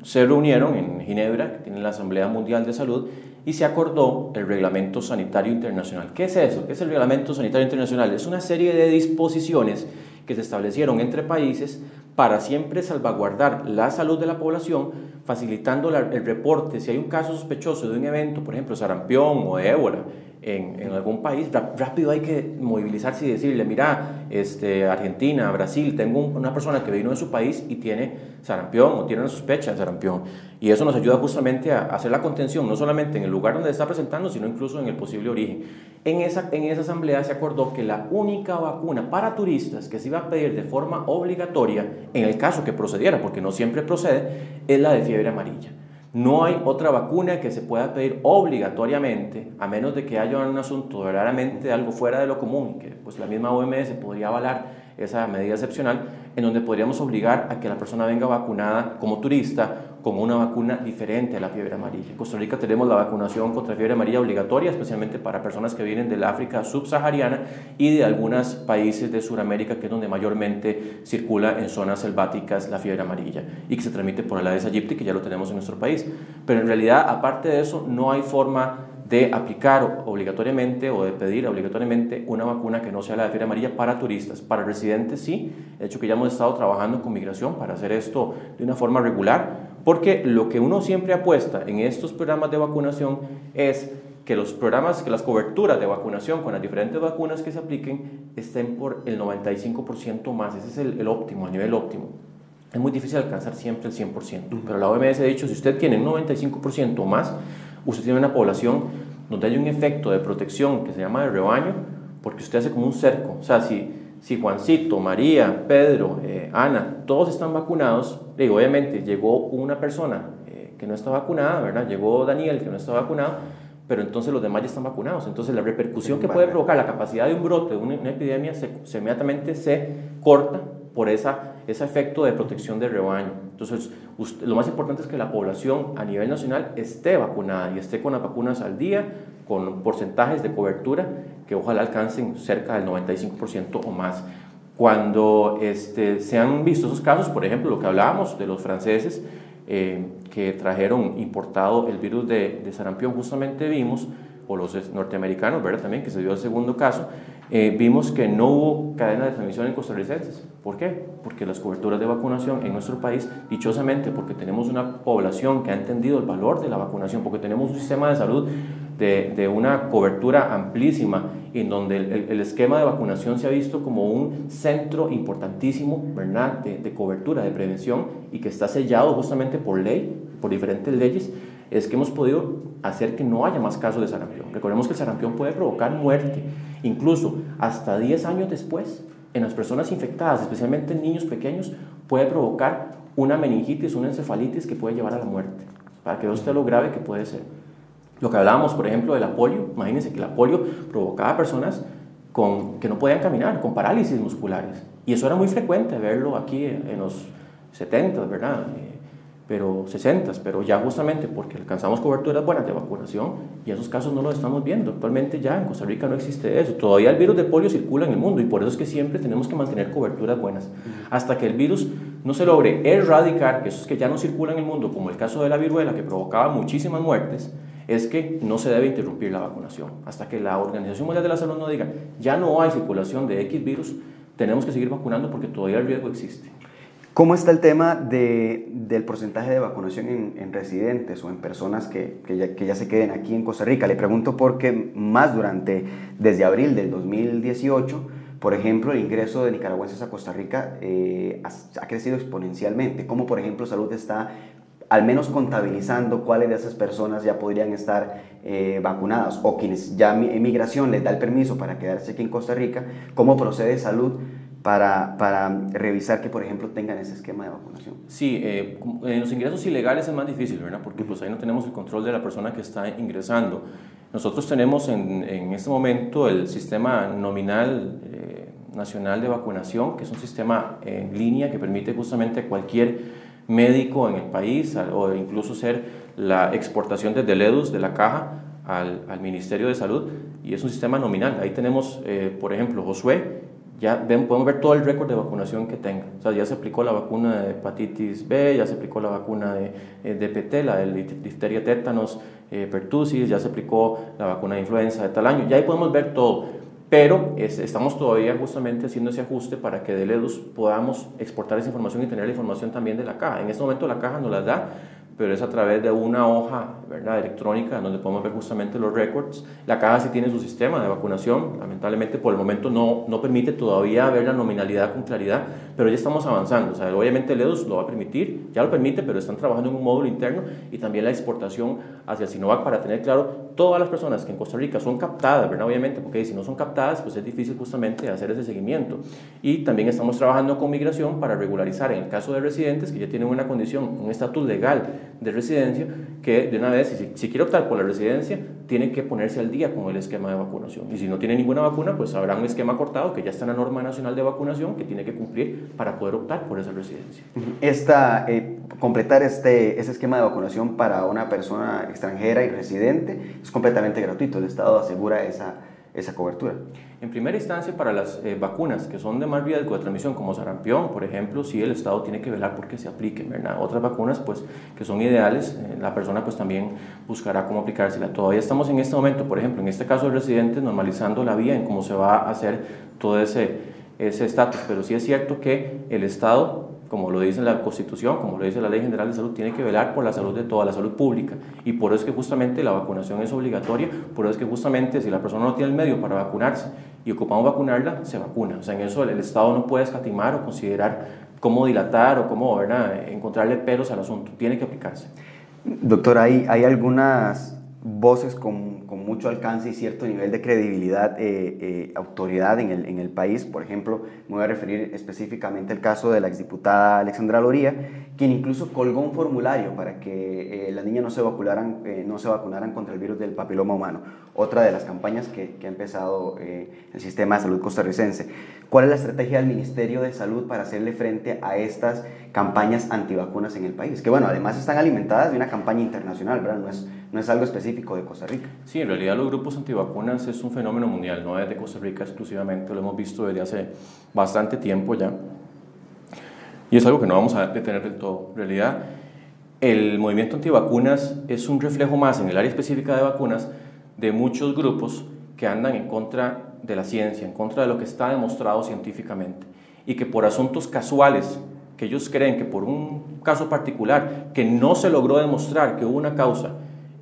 se reunieron en Ginebra, que tiene la Asamblea Mundial de Salud, y se acordó el Reglamento Sanitario Internacional. ¿Qué es eso? ¿Qué es el Reglamento Sanitario Internacional? Es una serie de disposiciones que se establecieron entre países para siempre salvaguardar la salud de la población, facilitando el reporte si hay un caso sospechoso de un evento, por ejemplo, sarampión o ébola, en, algún país, rápido hay que movilizarse y decirle, mira, este, Argentina, Brasil, tengo una persona que vino de su país y tiene sarampión o tiene una sospecha de sarampión. Y eso nos ayuda justamente a hacer la contención, no solamente en el lugar donde está presentando, sino incluso en el posible origen. En esa, en esa asamblea se acordó que la única vacuna para turistas que se iba a pedir de forma obligatoria, en el caso que procediera, porque no siempre procede, es la de fiebre amarilla. No hay otra vacuna que se pueda pedir obligatoriamente, a menos de que haya un asunto verdaderamente algo fuera de lo común, que pues la misma OMS podría avalar esa medida excepcional, en donde podríamos obligar a que la persona venga vacunada como turista con una vacuna diferente a la fiebre amarilla. En Costa Rica tenemos la vacunación contra fiebre amarilla obligatoria, especialmente para personas que vienen del África subsahariana y de algunos países de Sudamérica, que es donde mayormente circula en zonas selváticas la fiebre amarilla y que se transmite por el Aedes aegypti, que ya lo tenemos en nuestro país. Pero en realidad, aparte de eso, no hay forma de aplicar obligatoriamente o de pedir obligatoriamente una vacuna que no sea la de fiebre amarilla para turistas. Para residentes sí, de hecho que ya hemos estado trabajando con migración para hacer esto de una forma regular, porque lo que uno siempre apuesta en estos programas de vacunación es que los programas, que las coberturas de vacunación con las diferentes vacunas que se apliquen estén por el 95% más. Ese es el, el óptimo, a nivel óptimo. Es muy difícil alcanzar siempre el 100%, pero la OMS ha dicho, si usted tiene un 95% o más, usted tiene una población donde hay un efecto de protección que se llama de rebaño, porque usted hace como un cerco. O sea, si, si Juancito, María, Pedro, eh, Ana, todos están vacunados, digo, obviamente llegó una persona eh, que no está vacunada, ¿verdad? Llegó Daniel que no está vacunado, pero entonces los demás ya están vacunados. Entonces la repercusión que puede provocar la capacidad de un brote, de una, epidemia, se, inmediatamente se corta por esa, ese efecto de protección del rebaño. Entonces, lo más importante es que la población a nivel nacional esté vacunada y esté con las vacunas al día, con porcentajes de cobertura que ojalá alcancen cerca del 95% o más. Cuando este, se han visto esos casos, por ejemplo, lo que hablábamos de los franceses, eh, que trajeron importado el virus de, de, sarampión, justamente vimos, o los norteamericanos, ¿verdad? También, que se dio el segundo caso, eh, vimos que no hubo cadena de transmisión en costarricenses. ¿Por qué? Porque las coberturas de vacunación en nuestro país, dichosamente, porque tenemos una población que ha entendido el valor de la vacunación, porque tenemos un sistema de salud de, una cobertura amplísima, en donde el, esquema de vacunación se ha visto como un centro importantísimo, ¿verdad?, de cobertura, de prevención, y que está sellado justamente por ley, por diferentes leyes, es que hemos podido hacer que no haya más casos de sarampión. Recordemos que el sarampión puede provocar muerte, incluso hasta 10 años después, en las personas infectadas, especialmente en niños pequeños, puede provocar una meningitis, una encefalitis que puede llevar a la muerte, para que vea usted lo grave que puede ser. Lo que hablábamos, por ejemplo, de la polio, imagínense que la polio provocaba personas con, que no podían caminar, con parálisis musculares. Y eso era muy frecuente verlo aquí en los 70, ¿verdad? Pero 60, pero ya justamente porque alcanzamos coberturas buenas de vacunación y esos casos no los estamos viendo. Actualmente ya en Costa Rica no existe eso. Todavía el virus de polio circula en el mundo y por eso es que siempre tenemos que mantener coberturas buenas. Hasta que el virus no se logre erradicar, que esos que ya no circulan en el mundo, como el caso de la viruela que provocaba muchísimas muertes, es que no se debe interrumpir la vacunación. Hasta que la Organización Mundial de la Salud no diga, ya no hay circulación de X virus, tenemos que seguir vacunando porque todavía el riesgo existe. ¿Cómo está el tema de, del porcentaje de vacunación en, residentes o en personas que, ya, se queden aquí en Costa Rica? Le pregunto porque más durante, desde abril del 2018, por ejemplo, el ingreso de nicaragüenses a Costa Rica eh, ha, crecido exponencialmente. ¿Cómo, por ejemplo, Salud está al menos contabilizando cuáles de esas personas ya podrían estar eh, vacunadas o quienes ya migración les da el permiso para quedarse aquí en Costa Rica? ¿Cómo procede Salud? Para, para, revisar que, por ejemplo, tengan ese esquema de vacunación. Sí, eh, en los ingresos ilegales es más difícil, ¿verdad? Porque pues ahí no tenemos el control de la persona que está ingresando. Nosotros tenemos en, en este momento el sistema nominal eh, nacional de vacunación, que es un sistema en línea que permite justamente a cualquier médico en el país o incluso ser la exportación desde LEDUS, de la caja, al, al, Ministerio de Salud, y es un sistema nominal. Ahí tenemos, eh, por ejemplo, Josué, ya ven, podemos ver todo el récord de vacunación que tenga. O sea, ya se aplicó la vacuna de hepatitis B, ya se aplicó la vacuna de, eh, DPT, la de difteria tétanos, eh, pertussis, ya se aplicó la vacuna de influenza de tal año. Ya ahí podemos ver todo. Pero es, estamos todavía justamente haciendo ese ajuste para que de LEDUS podamos exportar esa información y tener la información también de la caja. En este momento la caja nos la da pero es a través de una hoja ¿verdad? electrónica donde podemos ver justamente los records. La caja sí tiene su sistema de vacunación, lamentablemente por el momento no, no permite todavía ver la nominalidad con claridad, pero ya estamos avanzando. Obviamente el EDUS lo va a permitir, ya lo permite, pero están trabajando en un módulo interno y también la exportación hacia Sinovac para tener claro todas las personas que en Costa Rica son captadas, ¿verdad? obviamente, porque si no son captadas, pues es difícil justamente hacer ese seguimiento. Y también estamos trabajando con migración para regularizar en el caso de residentes que ya tienen una condición, un estatus legal de residencia, que de una vez, si, si, quiere optar por la residencia, tiene que ponerse al día con el esquema de vacunación. Y si no tiene ninguna vacuna, pues habrá un esquema cortado que ya está en la norma nacional de vacunación que tiene que cumplir para poder optar por esa residencia. Esta, eh, completar este, ese esquema de vacunación para una persona extranjera y residente es completamente gratuito. El Estado asegura esa, esa cobertura. En primera instancia, para las eh, vacunas que son de más riesgo de transmisión, como sarampión, por ejemplo, sí el Estado tiene que velar porque se apliquen, ¿verdad? Otras vacunas, pues, que son ideales, eh, la persona, pues, también buscará cómo aplicársela. Todavía estamos en este momento, por ejemplo, en este caso del residente, normalizando la vía en cómo se va a hacer todo ese estatus, pero sí es cierto que el Estado como lo dice la Constitución, como lo dice la Ley General de Salud, tiene que velar por la salud de toda la salud pública. Y por eso es que justamente la vacunación es obligatoria, por eso es que justamente si la persona no tiene el medio para vacunarse y ocupamos vacunarla, se vacuna. O sea, en eso el, Estado no puede escatimar o considerar cómo dilatar o cómo encontrarle pelos al asunto, tiene que aplicarse. Doctor, hay, hay algunas voces con mucho alcance y cierto nivel de credibilidad, eh, eh, autoridad en el, en el, país. Por ejemplo, me voy a referir específicamente al caso de la exdiputada Alexandra Loría, quien incluso colgó un formulario para que eh, las niñas no se, vacunaran, no se vacunaran contra el virus del papiloma humano. Otra de las campañas que, que ha empezado el sistema de salud costarricense. ¿Cuál es la estrategia del Ministerio de Salud para hacerle frente a estas campañas antivacunas en el país? Que bueno, además están alimentadas de una campaña internacional, ¿verdad? No es, no es algo específico de Costa Rica. Sí, en realidad los grupos antivacunas es un fenómeno mundial, no es de Costa Rica exclusivamente, lo hemos visto desde hace bastante tiempo ya. Y es algo que no vamos a detener del todo. En realidad, el movimiento antivacunas es un reflejo más en el área específica de vacunas de muchos grupos que andan en contra de la ciencia, en contra de lo que está demostrado científicamente y que por asuntos casuales, que ellos creen que por un caso particular que no se logró demostrar que hubo una causa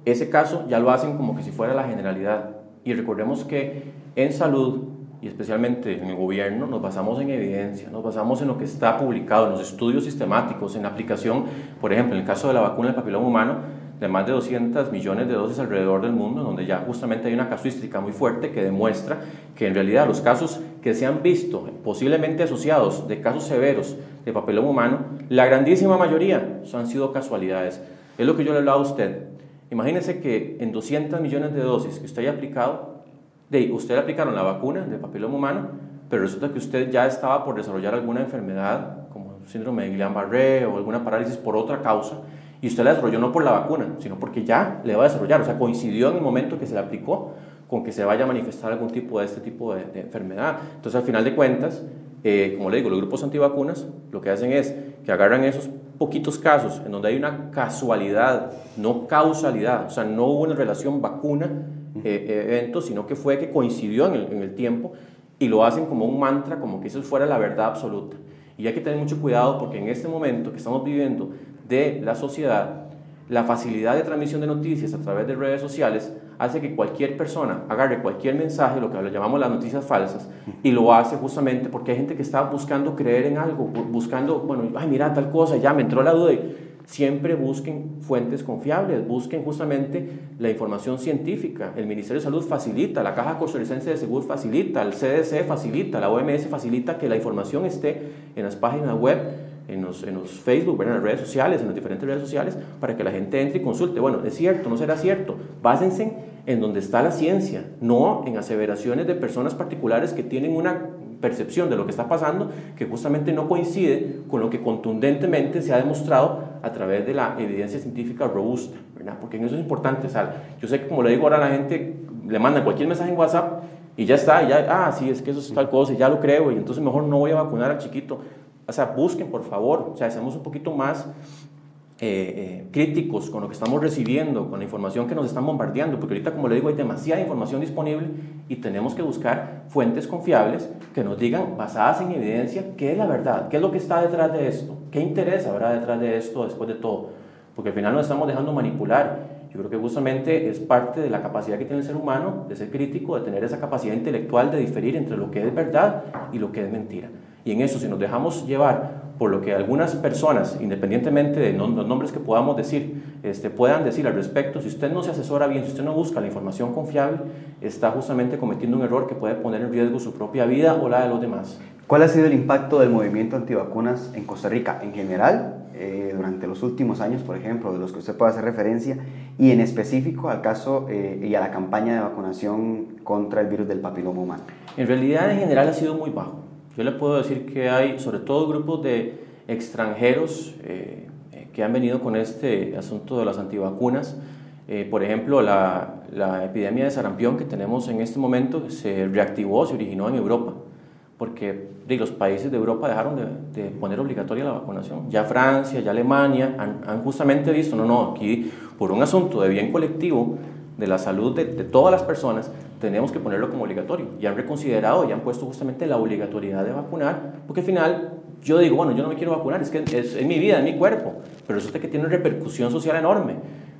ese caso ya lo hacen como que si fuera la generalidad. Y recordemos que en salud y especialmente en el gobierno nos basamos en evidencia, nos basamos en lo que está publicado, en los estudios sistemáticos, en la aplicación, por ejemplo, en el caso de la vacuna del papiloma humano, de más de 200 millones de dosis alrededor del mundo, donde ya justamente hay una casuística muy fuerte que demuestra que en realidad los casos que se han visto posiblemente asociados de casos severos de papiloma humano, la grandísima mayoría han sido casualidades. Es lo que yo le he hablado a usted. Imagínense que en 200 millones de dosis que usted haya aplicado, de usted aplicaron la vacuna del papiloma humano, pero resulta que usted ya estaba por desarrollar alguna enfermedad, como síndrome de Guillain-Barré o alguna parálisis por otra causa, y usted la desarrolló no por la vacuna, sino porque ya le va a desarrollar, o sea, coincidió en el momento que se le aplicó con que se vaya a manifestar algún tipo de este tipo de, enfermedad. Entonces, al final de cuentas, eh, como le digo, los grupos antivacunas lo que hacen es que agarran esos poquitos casos en donde hay una casualidad, no causalidad, o sea, no hubo una relación vacuna-evento, eh, sino que fue que coincidió en el, en el, tiempo y lo hacen como un mantra, como que eso fuera la verdad absoluta. Y hay que tener mucho cuidado porque en este momento que estamos viviendo de la sociedad, la facilidad de transmisión de noticias a través de redes sociales hace que cualquier persona agarre cualquier mensaje, lo que le llamamos las noticias falsas, y lo hace justamente porque hay gente que está buscando creer en algo, buscando, bueno, ay, mira tal cosa, ya me entró la duda. Siempre busquen fuentes confiables, busquen justamente la información científica. El Ministerio de Salud facilita, la Caja Costarricense de Seguros facilita, el CDC facilita, la OMS facilita que la información esté en las páginas web en los, en los Facebook, en las redes sociales, en las diferentes redes sociales, para que la gente entre y consulte. Bueno, es cierto, no será cierto. Básense en donde está la ciencia, no en aseveraciones de personas particulares que tienen una percepción de lo que está pasando que justamente no coincide con lo que contundentemente se ha demostrado a través de la evidencia científica robusta, ¿verdad? Porque en eso es importante, yo sé que como le digo ahora a la gente, le mandan cualquier mensaje en WhatsApp y ya está, ya, ah, sí, es que eso es tal cosa, y ya lo creo, y entonces mejor no voy a vacunar al chiquito. O sea, busquen, por favor, o sea, seamos un poquito más eh, eh, críticos con lo que estamos recibiendo, con la información que nos están bombardeando, porque ahorita, como le digo, hay demasiada información disponible y tenemos que buscar fuentes confiables que nos digan, basadas en evidencia, qué es la verdad, qué es lo que está detrás de esto, qué interés habrá detrás de esto después de todo, porque al final nos estamos dejando manipular. Yo creo que justamente es parte de la capacidad que tiene el ser humano de ser crítico, de tener esa capacidad intelectual de diferir entre lo que es verdad y lo que es mentira. Y en eso, si nos dejamos llevar por lo que algunas personas, independientemente de los nombres que podamos decir, este, puedan decir al respecto, si usted no se asesora bien, si usted no busca la información confiable, está justamente cometiendo un error que puede poner en riesgo su propia vida o la de los demás. ¿Cuál ha sido el impacto del movimiento antivacunas en Costa Rica en general, eh, durante los últimos años, por ejemplo, de los que usted puede hacer referencia, y en específico al caso eh, y a la campaña de vacunación contra el virus del papiloma humano? En realidad, en general, ha sido muy bajo. Yo le puedo decir que hay sobre todo grupos de extranjeros eh, que han venido con este asunto de las antivacunas. Eh, por ejemplo, la, la, epidemia de sarampión que tenemos en este momento se reactivó, se originó en Europa, porque los países de Europa dejaron de, de, poner obligatoria la vacunación. Ya Francia, ya Alemania han, han, justamente visto, no, no, aquí por un asunto de bien colectivo, de la salud de, todas las personas, tenemos que ponerlo como obligatorio. Y han reconsiderado y han puesto justamente la obligatoriedad de vacunar, porque al final yo digo, bueno, yo no me quiero vacunar, es que es, es mi vida, es mi cuerpo, pero resulta que tiene una repercusión social enorme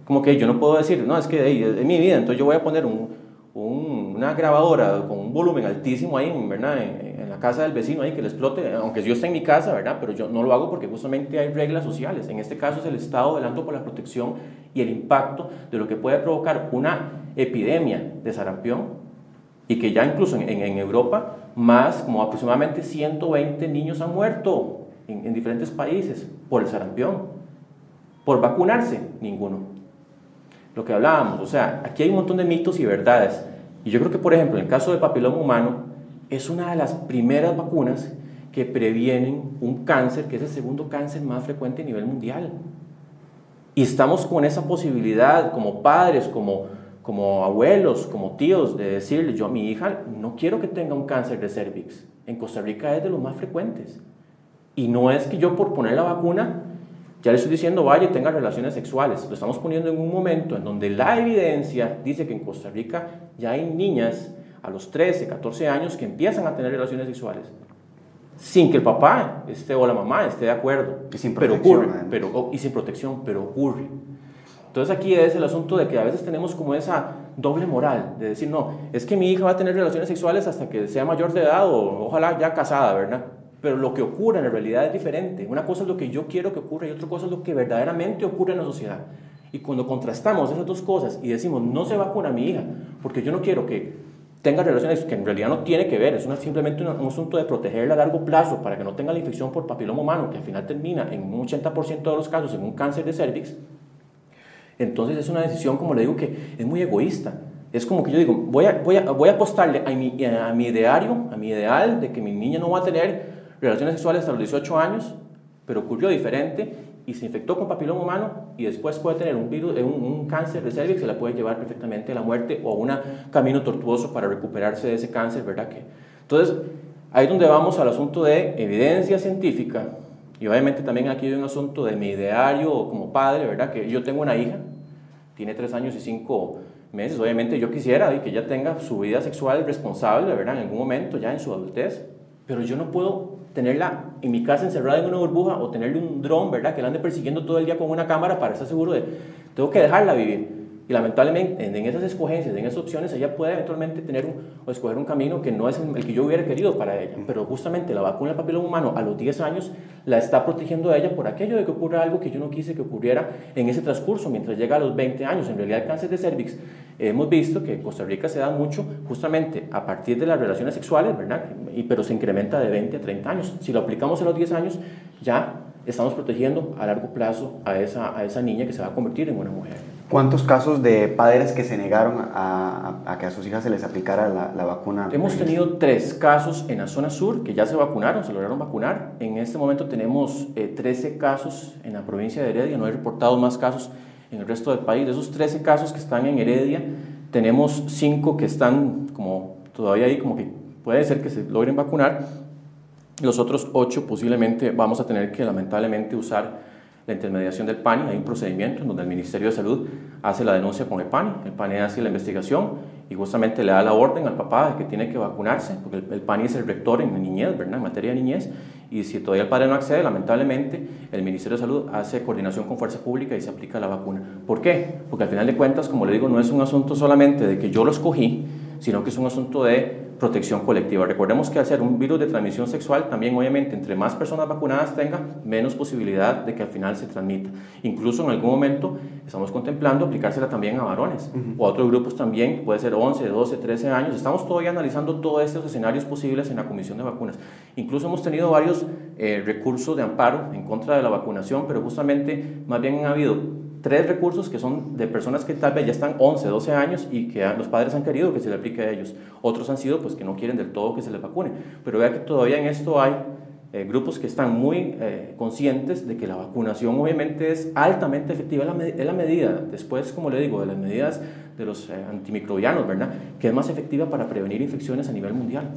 como que yo no puedo decir, no, es que hey, es, mi vida, entonces yo voy a poner un, un, una grabadora con un volumen altísimo ahí, ¿verdad? En, en, la casa del vecino ahí que le explote, aunque yo esté en mi casa, ¿verdad? Pero yo no lo hago porque justamente hay reglas sociales. En este caso es el Estado velando por la protección y el impacto de lo que puede provocar una epidemia de sarampión y que ya incluso en, en Europa más, como aproximadamente 120 niños han muerto en, en diferentes países por el sarampión. Por vacunarse, ninguno lo que hablábamos. O sea, aquí hay un montón de mitos y verdades. Y yo creo que, por ejemplo, en el caso del papiloma humano, es una de las primeras vacunas que previenen un cáncer, que es el segundo cáncer más frecuente a nivel mundial. Y estamos con esa posibilidad, como padres, como, como abuelos, como tíos, de decirle, yo a mi hija no quiero que tenga un cáncer de cervix. En Costa Rica es de los más frecuentes. Y no es que yo por poner la vacuna ya le estoy diciendo, vaya, tenga relaciones sexuales. Lo estamos poniendo en un momento en donde la evidencia dice que en Costa Rica ya hay niñas a los 13, 14 años que empiezan a tener relaciones sexuales sin que el papá esté o la mamá esté de acuerdo. Y sin pero ocurre, pero, oh, y sin protección, pero ocurre. Entonces aquí es el asunto de que a veces tenemos como esa doble moral, de decir, no, es que mi hija va a tener relaciones sexuales hasta que sea mayor de edad o ojalá ya casada, ¿verdad? Pero lo que ocurre en realidad es diferente. Una cosa es lo que yo quiero que ocurra y otra cosa es lo que verdaderamente ocurre en la sociedad. Y cuando contrastamos esas dos cosas y decimos, no se vacuna a mi hija, porque yo no quiero que tenga relaciones que en realidad no tiene que ver, es una, simplemente un, asunto de protegerla a largo plazo para que no tenga la infección por papiloma humano, que al final termina en un 80% de los casos en un cáncer de cervix, entonces es una decisión, como le digo, que es muy egoísta. Es como que yo digo, voy a, voy a, voy a apostarle a mi, a mi ideario, a mi ideal de que mi niña no va a tener relaciones sexuales hasta los 18 años, pero ocurrió diferente y se infectó con papiloma humano y después puede tener un, virus, un, un cáncer de cervix que la puede llevar perfectamente a la muerte o a un camino tortuoso para recuperarse de ese cáncer, ¿verdad? Que, entonces, ahí es donde vamos al asunto de evidencia científica y obviamente también aquí hay un asunto de mi ideario como padre, ¿verdad? Que yo tengo una hija, tiene 3 años y 5 meses, obviamente yo quisiera que ella tenga su vida sexual responsable, ¿verdad? En algún momento, ya en su adultez, pero yo no puedo tenerla en mi casa encerrada en una burbuja o tenerle un dron, ¿verdad? Que la ande persiguiendo todo el día con una cámara para estar seguro de, tengo que dejarla vivir. Y lamentablemente en esas escogencias, en esas opciones, ella puede eventualmente tener un, o escoger un camino que no es el, que yo hubiera querido para ella. Pero justamente la vacuna del papiloma humano a los 10 años la está protegiendo a ella por aquello de que ocurra algo que yo no quise que ocurriera en ese transcurso mientras llega a los 20 años. En realidad el cáncer de cervix hemos visto que en Costa Rica se da mucho justamente a partir de las relaciones sexuales, ¿verdad? Y, pero se incrementa de 20 a 30 años. Si lo aplicamos a los 10 años, ya estamos protegiendo a largo plazo a esa, a esa niña que se va a convertir en una mujer. ¿Cuántos casos de padres que se negaron a, a, que a sus hijas se les aplicara la, la, vacuna? Hemos tenido tres casos en la zona sur que ya se vacunaron, se lograron vacunar. En este momento tenemos eh, 13 casos en la provincia de Heredia, no he reportado más casos en el resto del país. De esos 13 casos que están en Heredia, tenemos 5 que están como todavía ahí, como que puede ser que se logren vacunar. Los otros 8 posiblemente vamos a tener que lamentablemente usar la intermediación del PANI. Hay un procedimiento en donde el Ministerio de Salud hace la denuncia con el PANI, el PANI hace la investigación y justamente le da la orden al papá de que tiene que vacunarse, porque el, el PANI es el rector en niñez, ¿verdad? en materia de niñez, y si todavía el padre no accede, lamentablemente el Ministerio de Salud hace coordinación con Fuerza Pública y se aplica la vacuna. ¿Por qué? Porque al final de cuentas, como le digo, no es un asunto solamente de que yo lo escogí, sino que es un asunto de protección colectiva. Recordemos que al ser un virus de transmisión sexual, también obviamente entre más personas vacunadas tenga, menos posibilidad de que al final se transmita. Incluso en algún momento estamos contemplando aplicársela también a varones uh -huh. o a otros grupos también, puede ser 11, 12, 13 años. Estamos todavía analizando todos estos escenarios posibles en la Comisión de Vacunas. Incluso hemos tenido varios eh, recursos de amparo en contra de la vacunación, pero justamente más bien han habido tres recursos que son de personas que tal vez ya están 11, 12 años y que los padres han querido que se le aplique a ellos. Otros han sido pues que no quieren del todo que se les vacune. Pero vea que todavía en esto hay eh, grupos que están muy eh, conscientes de que la vacunación obviamente es altamente efectiva, es la, medida, después, como le digo, de las medidas de los eh, antimicrobianos, ¿verdad? Que es más efectiva para prevenir infecciones a nivel mundial.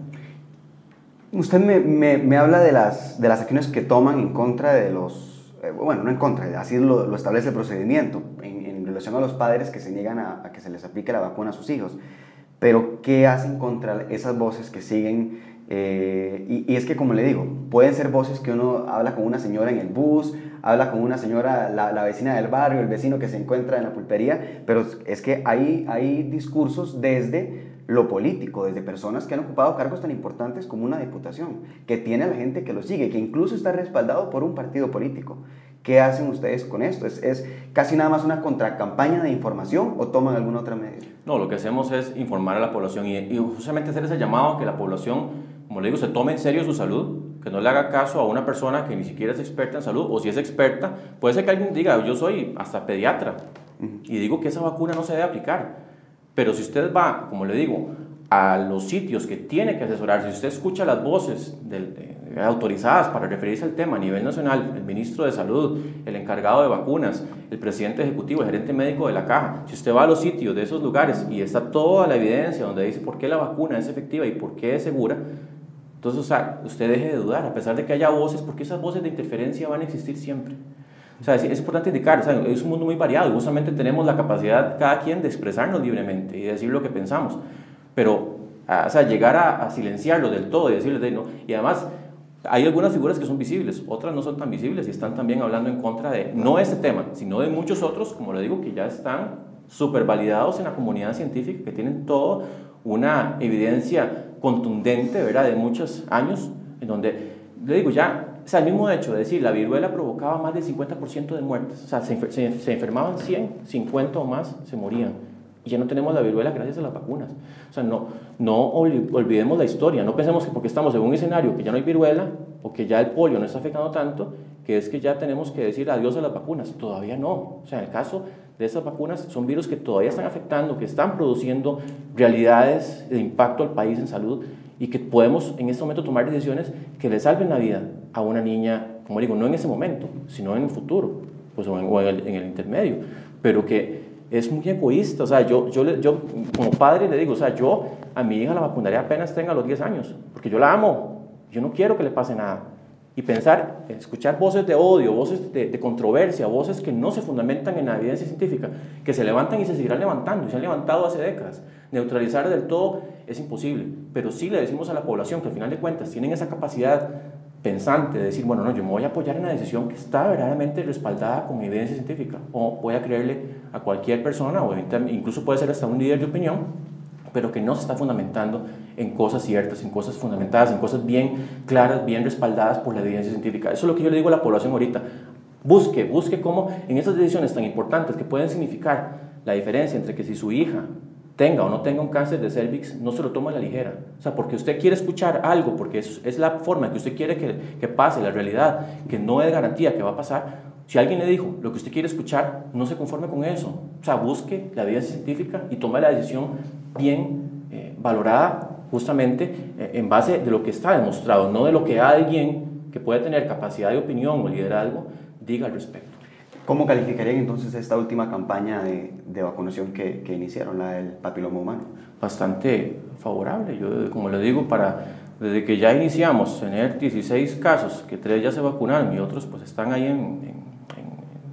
Usted me, me, me habla de las, de las acciones que toman en contra de los, bueno, no en contra, así lo, lo establece el procedimiento, en, relación a los padres que se niegan a, a que se les aplique la vacuna a sus hijos. Pero, ¿qué hacen contra esas voces que siguen eh, y, es que, como le digo, pueden ser voces que uno habla con una señora en el bus, habla con una señora, la, la, vecina del barrio, el vecino que se encuentra en la pulpería, pero es que hay, hay discursos desde lo político, desde personas que han ocupado cargos tan importantes como una diputación, que tiene a la gente que lo sigue, que incluso está respaldado por un partido político. ¿Qué hacen ustedes con esto? ¿Es, es casi nada más una contracampaña de información o toman alguna otra medida? No, lo que hacemos es informar a la población y, y justamente hacer ese llamado a que la población como le digo, se tome en serio su salud, que no le haga caso a una persona que ni siquiera es experta en salud, o si es experta, puede ser que alguien diga, yo soy hasta pediatra, y digo que esa vacuna no se debe aplicar. Pero si usted va, como le digo, a los sitios que tiene que asesorarse, si usted escucha las voces autorizadas para referirse al tema a nivel nacional, el ministro de Salud, el encargado de vacunas, el presidente ejecutivo, el gerente médico de la caja, si usted va a los sitios de esos lugares y está toda la evidencia donde dice por qué la vacuna es efectiva y por qué es segura, entonces, o sea, usted deje de dudar, a pesar de que haya voces, porque esas voces de interferencia van a existir siempre. O sea, es, importante indicar, o sea, es un mundo muy variado y justamente tenemos la capacidad cada quien de expresarnos libremente y decir lo que pensamos. Pero, o sea, llegar a, a silenciarlo del todo y decirles de no. Y además, hay algunas figuras que son visibles, otras no son tan visibles y están también hablando en contra de, no este tema, sino de muchos otros, como le digo, que ya están súper validados en la comunidad científica, que tienen todo una evidencia contundente, ¿verdad?, de muchos años, en donde, le digo, ya, o sea, el mismo hecho de decir, la viruela provocaba más del 50% de muertes, o sea, se, se, enfermaban 100, 50 o más se morían. Y ya no tenemos la viruela gracias a las vacunas. O sea, no, no olvidemos la historia, no pensemos que porque estamos en un escenario que ya no hay viruela o que ya el polio no está afectando tanto, que es que ya tenemos que decir adiós a las vacunas. Todavía no. O sea, en el caso de esas vacunas son virus que todavía están afectando, que están produciendo realidades de impacto al país en salud y que podemos en este momento tomar decisiones que le salven la vida a una niña, como digo, no en ese momento, sino en el futuro, pues, o, en, el, en el, intermedio, pero que es muy egoísta, o sea, yo, yo, yo como padre le digo, o sea, yo a mi hija la vacunaré apenas tenga los 10 años, porque yo la amo, yo no quiero que le pase nada, y pensar, escuchar voces de odio, voces de, controversia, voces que no se fundamentan en la evidencia científica, que se levantan y se seguirán levantando, y se han levantado hace décadas. Neutralizar del todo es imposible, pero sí le decimos a la población que al final de cuentas tienen esa capacidad pensante de decir, bueno, no, yo me voy a apoyar en una decisión que está verdaderamente respaldada con evidencia científica, o voy a creerle a cualquier persona, o incluso puede ser hasta un líder de opinión, pero que no se está fundamentando en cosas ciertas, en cosas fundamentadas, en cosas bien claras, bien respaldadas por la evidencia científica. Eso es lo que yo le digo a la población ahorita. Busque, busque cómo en esas decisiones tan importantes que pueden significar la diferencia entre que si su hija tenga o no tenga un cáncer de cervix, no se lo toma a la ligera. O sea, porque usted quiere escuchar algo, porque es, la forma que usted quiere que, que pase, la realidad, que no es garantía que va a pasar, si alguien le dijo lo que usted quiere escuchar, no se conforme con eso. O sea, busque la evidencia científica y tome la decisión bien eh, valorada justamente eh, en base de lo que está demostrado, no de lo que alguien que puede tener capacidad de opinión o liderazgo diga al respecto. ¿Cómo calificarían entonces esta última campaña de, de vacunación que, que, iniciaron, la del papiloma humano? Bastante favorable. Yo, como le digo, para, desde que ya iniciamos tener 16 casos, que tres ya se vacunaron y otros pues están ahí en, en,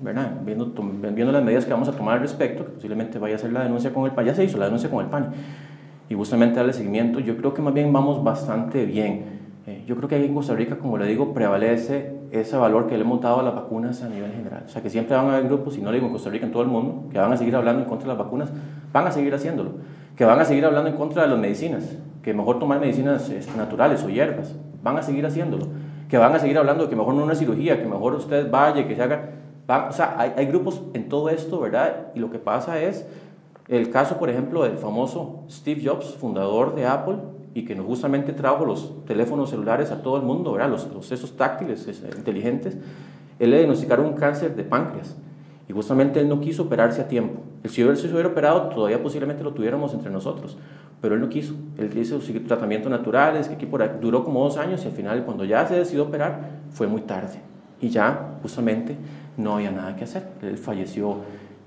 ¿verdad? Viendo, viendo las medidas que vamos a tomar al respecto, que posiblemente vaya a ser la denuncia con el PAN, ya se hizo la denuncia con el PAN y justamente darle seguimiento, yo creo que más bien vamos bastante bien. Eh, yo creo que aquí en Costa Rica, como le digo, prevalece ese valor que le hemos dado a las vacunas a nivel general. O sea, que siempre van a haber grupos, y no le digo en Costa Rica, en todo el mundo, que van a seguir hablando en contra de las vacunas, van a seguir haciéndolo. Que van a seguir hablando en contra de las medicinas, que mejor tomar medicinas este, naturales o hierbas, van a seguir haciéndolo. Que van a seguir hablando que mejor no una cirugía, que mejor usted vaya, que se haga... o sea, hay grupos en todo esto, ¿verdad? Y lo que pasa es el caso, por ejemplo, del famoso Steve Jobs, fundador de Apple, y que justamente trajo los teléfonos celulares a todo el mundo, ¿verdad? Los, los esos táctiles inteligentes, él le diagnosticaron un cáncer de páncreas y justamente él no quiso operarse a tiempo Si él se hubiera operado, todavía posiblemente lo tuviéramos entre nosotros, pero él no quiso. Él seguir tratamientos naturales, que aquí duró como dos años y al final, cuando ya se decidió operar, fue muy tarde. Y ya, justamente, no había nada que hacer. Él falleció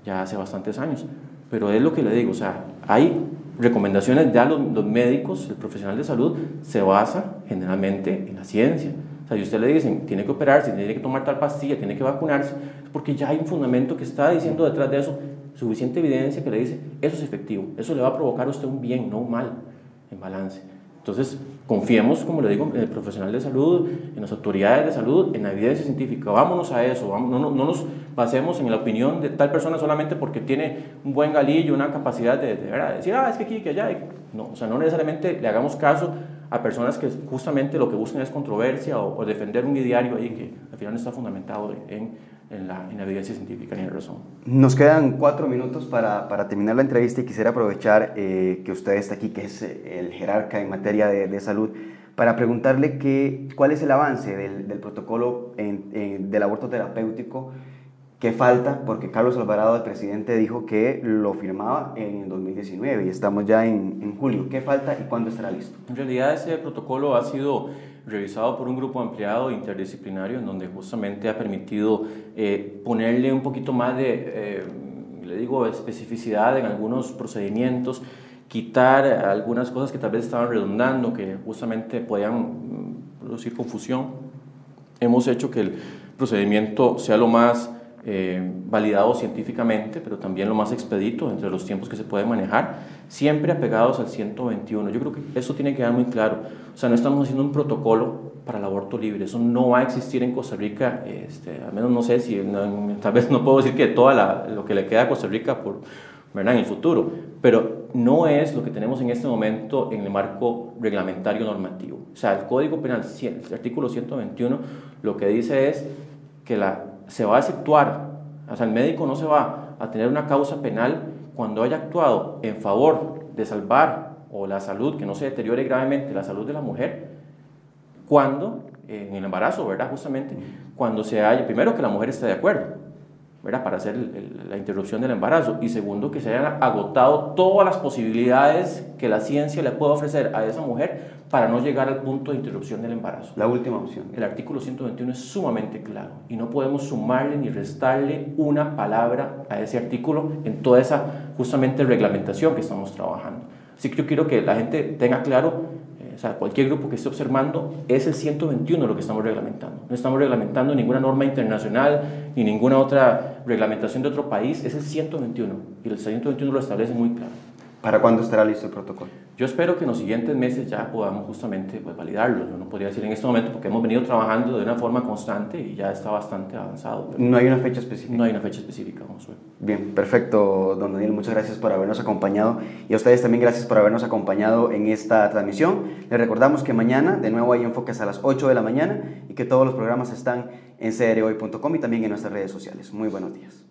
ya hace bastantes años. Pero es lo que le digo, o sea, hay recomendaciones, ya los, médicos, el profesional de salud, se basa generalmente en la ciencia. O sea, si usted le dicen, tiene que operarse, tiene que tomar tal pastilla, tiene que vacunarse, porque ya hay un fundamento que está diciendo detrás de eso, suficiente evidencia que le dice, eso es efectivo, eso le va a provocar a usted un bien, no un mal, en balance. Entonces, confiemos, como le digo, en el profesional de salud, en las autoridades de salud, en la evidencia científica. Vámonos a eso, no, no, nos basemos en la opinión de tal persona solamente porque tiene un buen galillo, una capacidad de, de, decir, ah, es que aquí, que allá. No, o sea, no necesariamente le hagamos caso a personas que justamente lo que buscan es controversia o, o defender un ideario ahí que al final no está fundamentado en en la, en la evidencia científica ni en razón. Nos quedan cuatro minutos para, para terminar la entrevista y quisiera aprovechar eh, que usted está aquí, que es eh, el jerarca en materia de, de salud, para preguntarle que, cuál es el avance del, del protocolo en, en, del aborto terapéutico, qué falta, porque Carlos Alvarado, el presidente, dijo que lo firmaba en 2019 y estamos ya en, en julio. ¿Qué falta y cuándo estará listo? En realidad ese protocolo ha sido revisado por un grupo ampliado interdisciplinario en donde justamente ha permitido eh, ponerle un poquito más de, eh, le digo, especificidad en algunos procedimientos, quitar algunas cosas que tal vez estaban redundando, que justamente podían mm, producir confusión. Hemos hecho que el procedimiento sea lo más eh, validado científicamente, pero también lo más expedito entre los tiempos que se puede manejar, siempre apegados al 121. Yo creo que eso tiene que quedar muy claro. O sea, no estamos haciendo un protocolo para el aborto libre. Eso no va a existir en Costa Rica. Este, al menos no sé si, no, tal vez no puedo decir que todo lo que le queda a Costa Rica por, ¿verdad? en el futuro, pero no es lo que tenemos en este momento en el marco reglamentario normativo. O sea, el Código Penal, el artículo 121, lo que dice es que la se va a efectuar, o sea, el médico no se va a tener una causa penal cuando haya actuado en favor de salvar o la salud, que no se deteriore gravemente la salud de la mujer, cuando, en el embarazo, ¿verdad? Justamente, cuando se haya, primero que la mujer esté de acuerdo, ¿verdad? Para hacer la interrupción del embarazo, y segundo que se hayan agotado todas las posibilidades que la ciencia le puede ofrecer a esa mujer para no llegar al punto de interrupción del embarazo. La última opción. El artículo 121 es sumamente claro y no podemos sumarle ni restarle una palabra a ese artículo en toda esa justamente reglamentación que estamos trabajando. Así que yo quiero que la gente tenga claro, eh, o sea, cualquier grupo que esté observando, es el 121 lo que estamos reglamentando. No estamos reglamentando ninguna norma internacional ni ninguna otra reglamentación de otro país, es el 121 y el 121 lo establece muy claro. ¿Para cuándo estará listo el protocolo? Yo espero que en los siguientes meses ya podamos justamente pues, validarlo. No podría decir en este momento porque hemos venido trabajando de una forma constante y ya está bastante avanzado. ¿No hay una fecha específica? No hay una fecha específica, Josué. Bien, perfecto, don Daniel. Muchas gracias por habernos acompañado y a ustedes también gracias por habernos acompañado en esta transmisión. Les recordamos que mañana de nuevo hay enfoques a las 8 de la mañana y que todos los programas están en crhoy.com y también en nuestras redes sociales. Muy buenos días.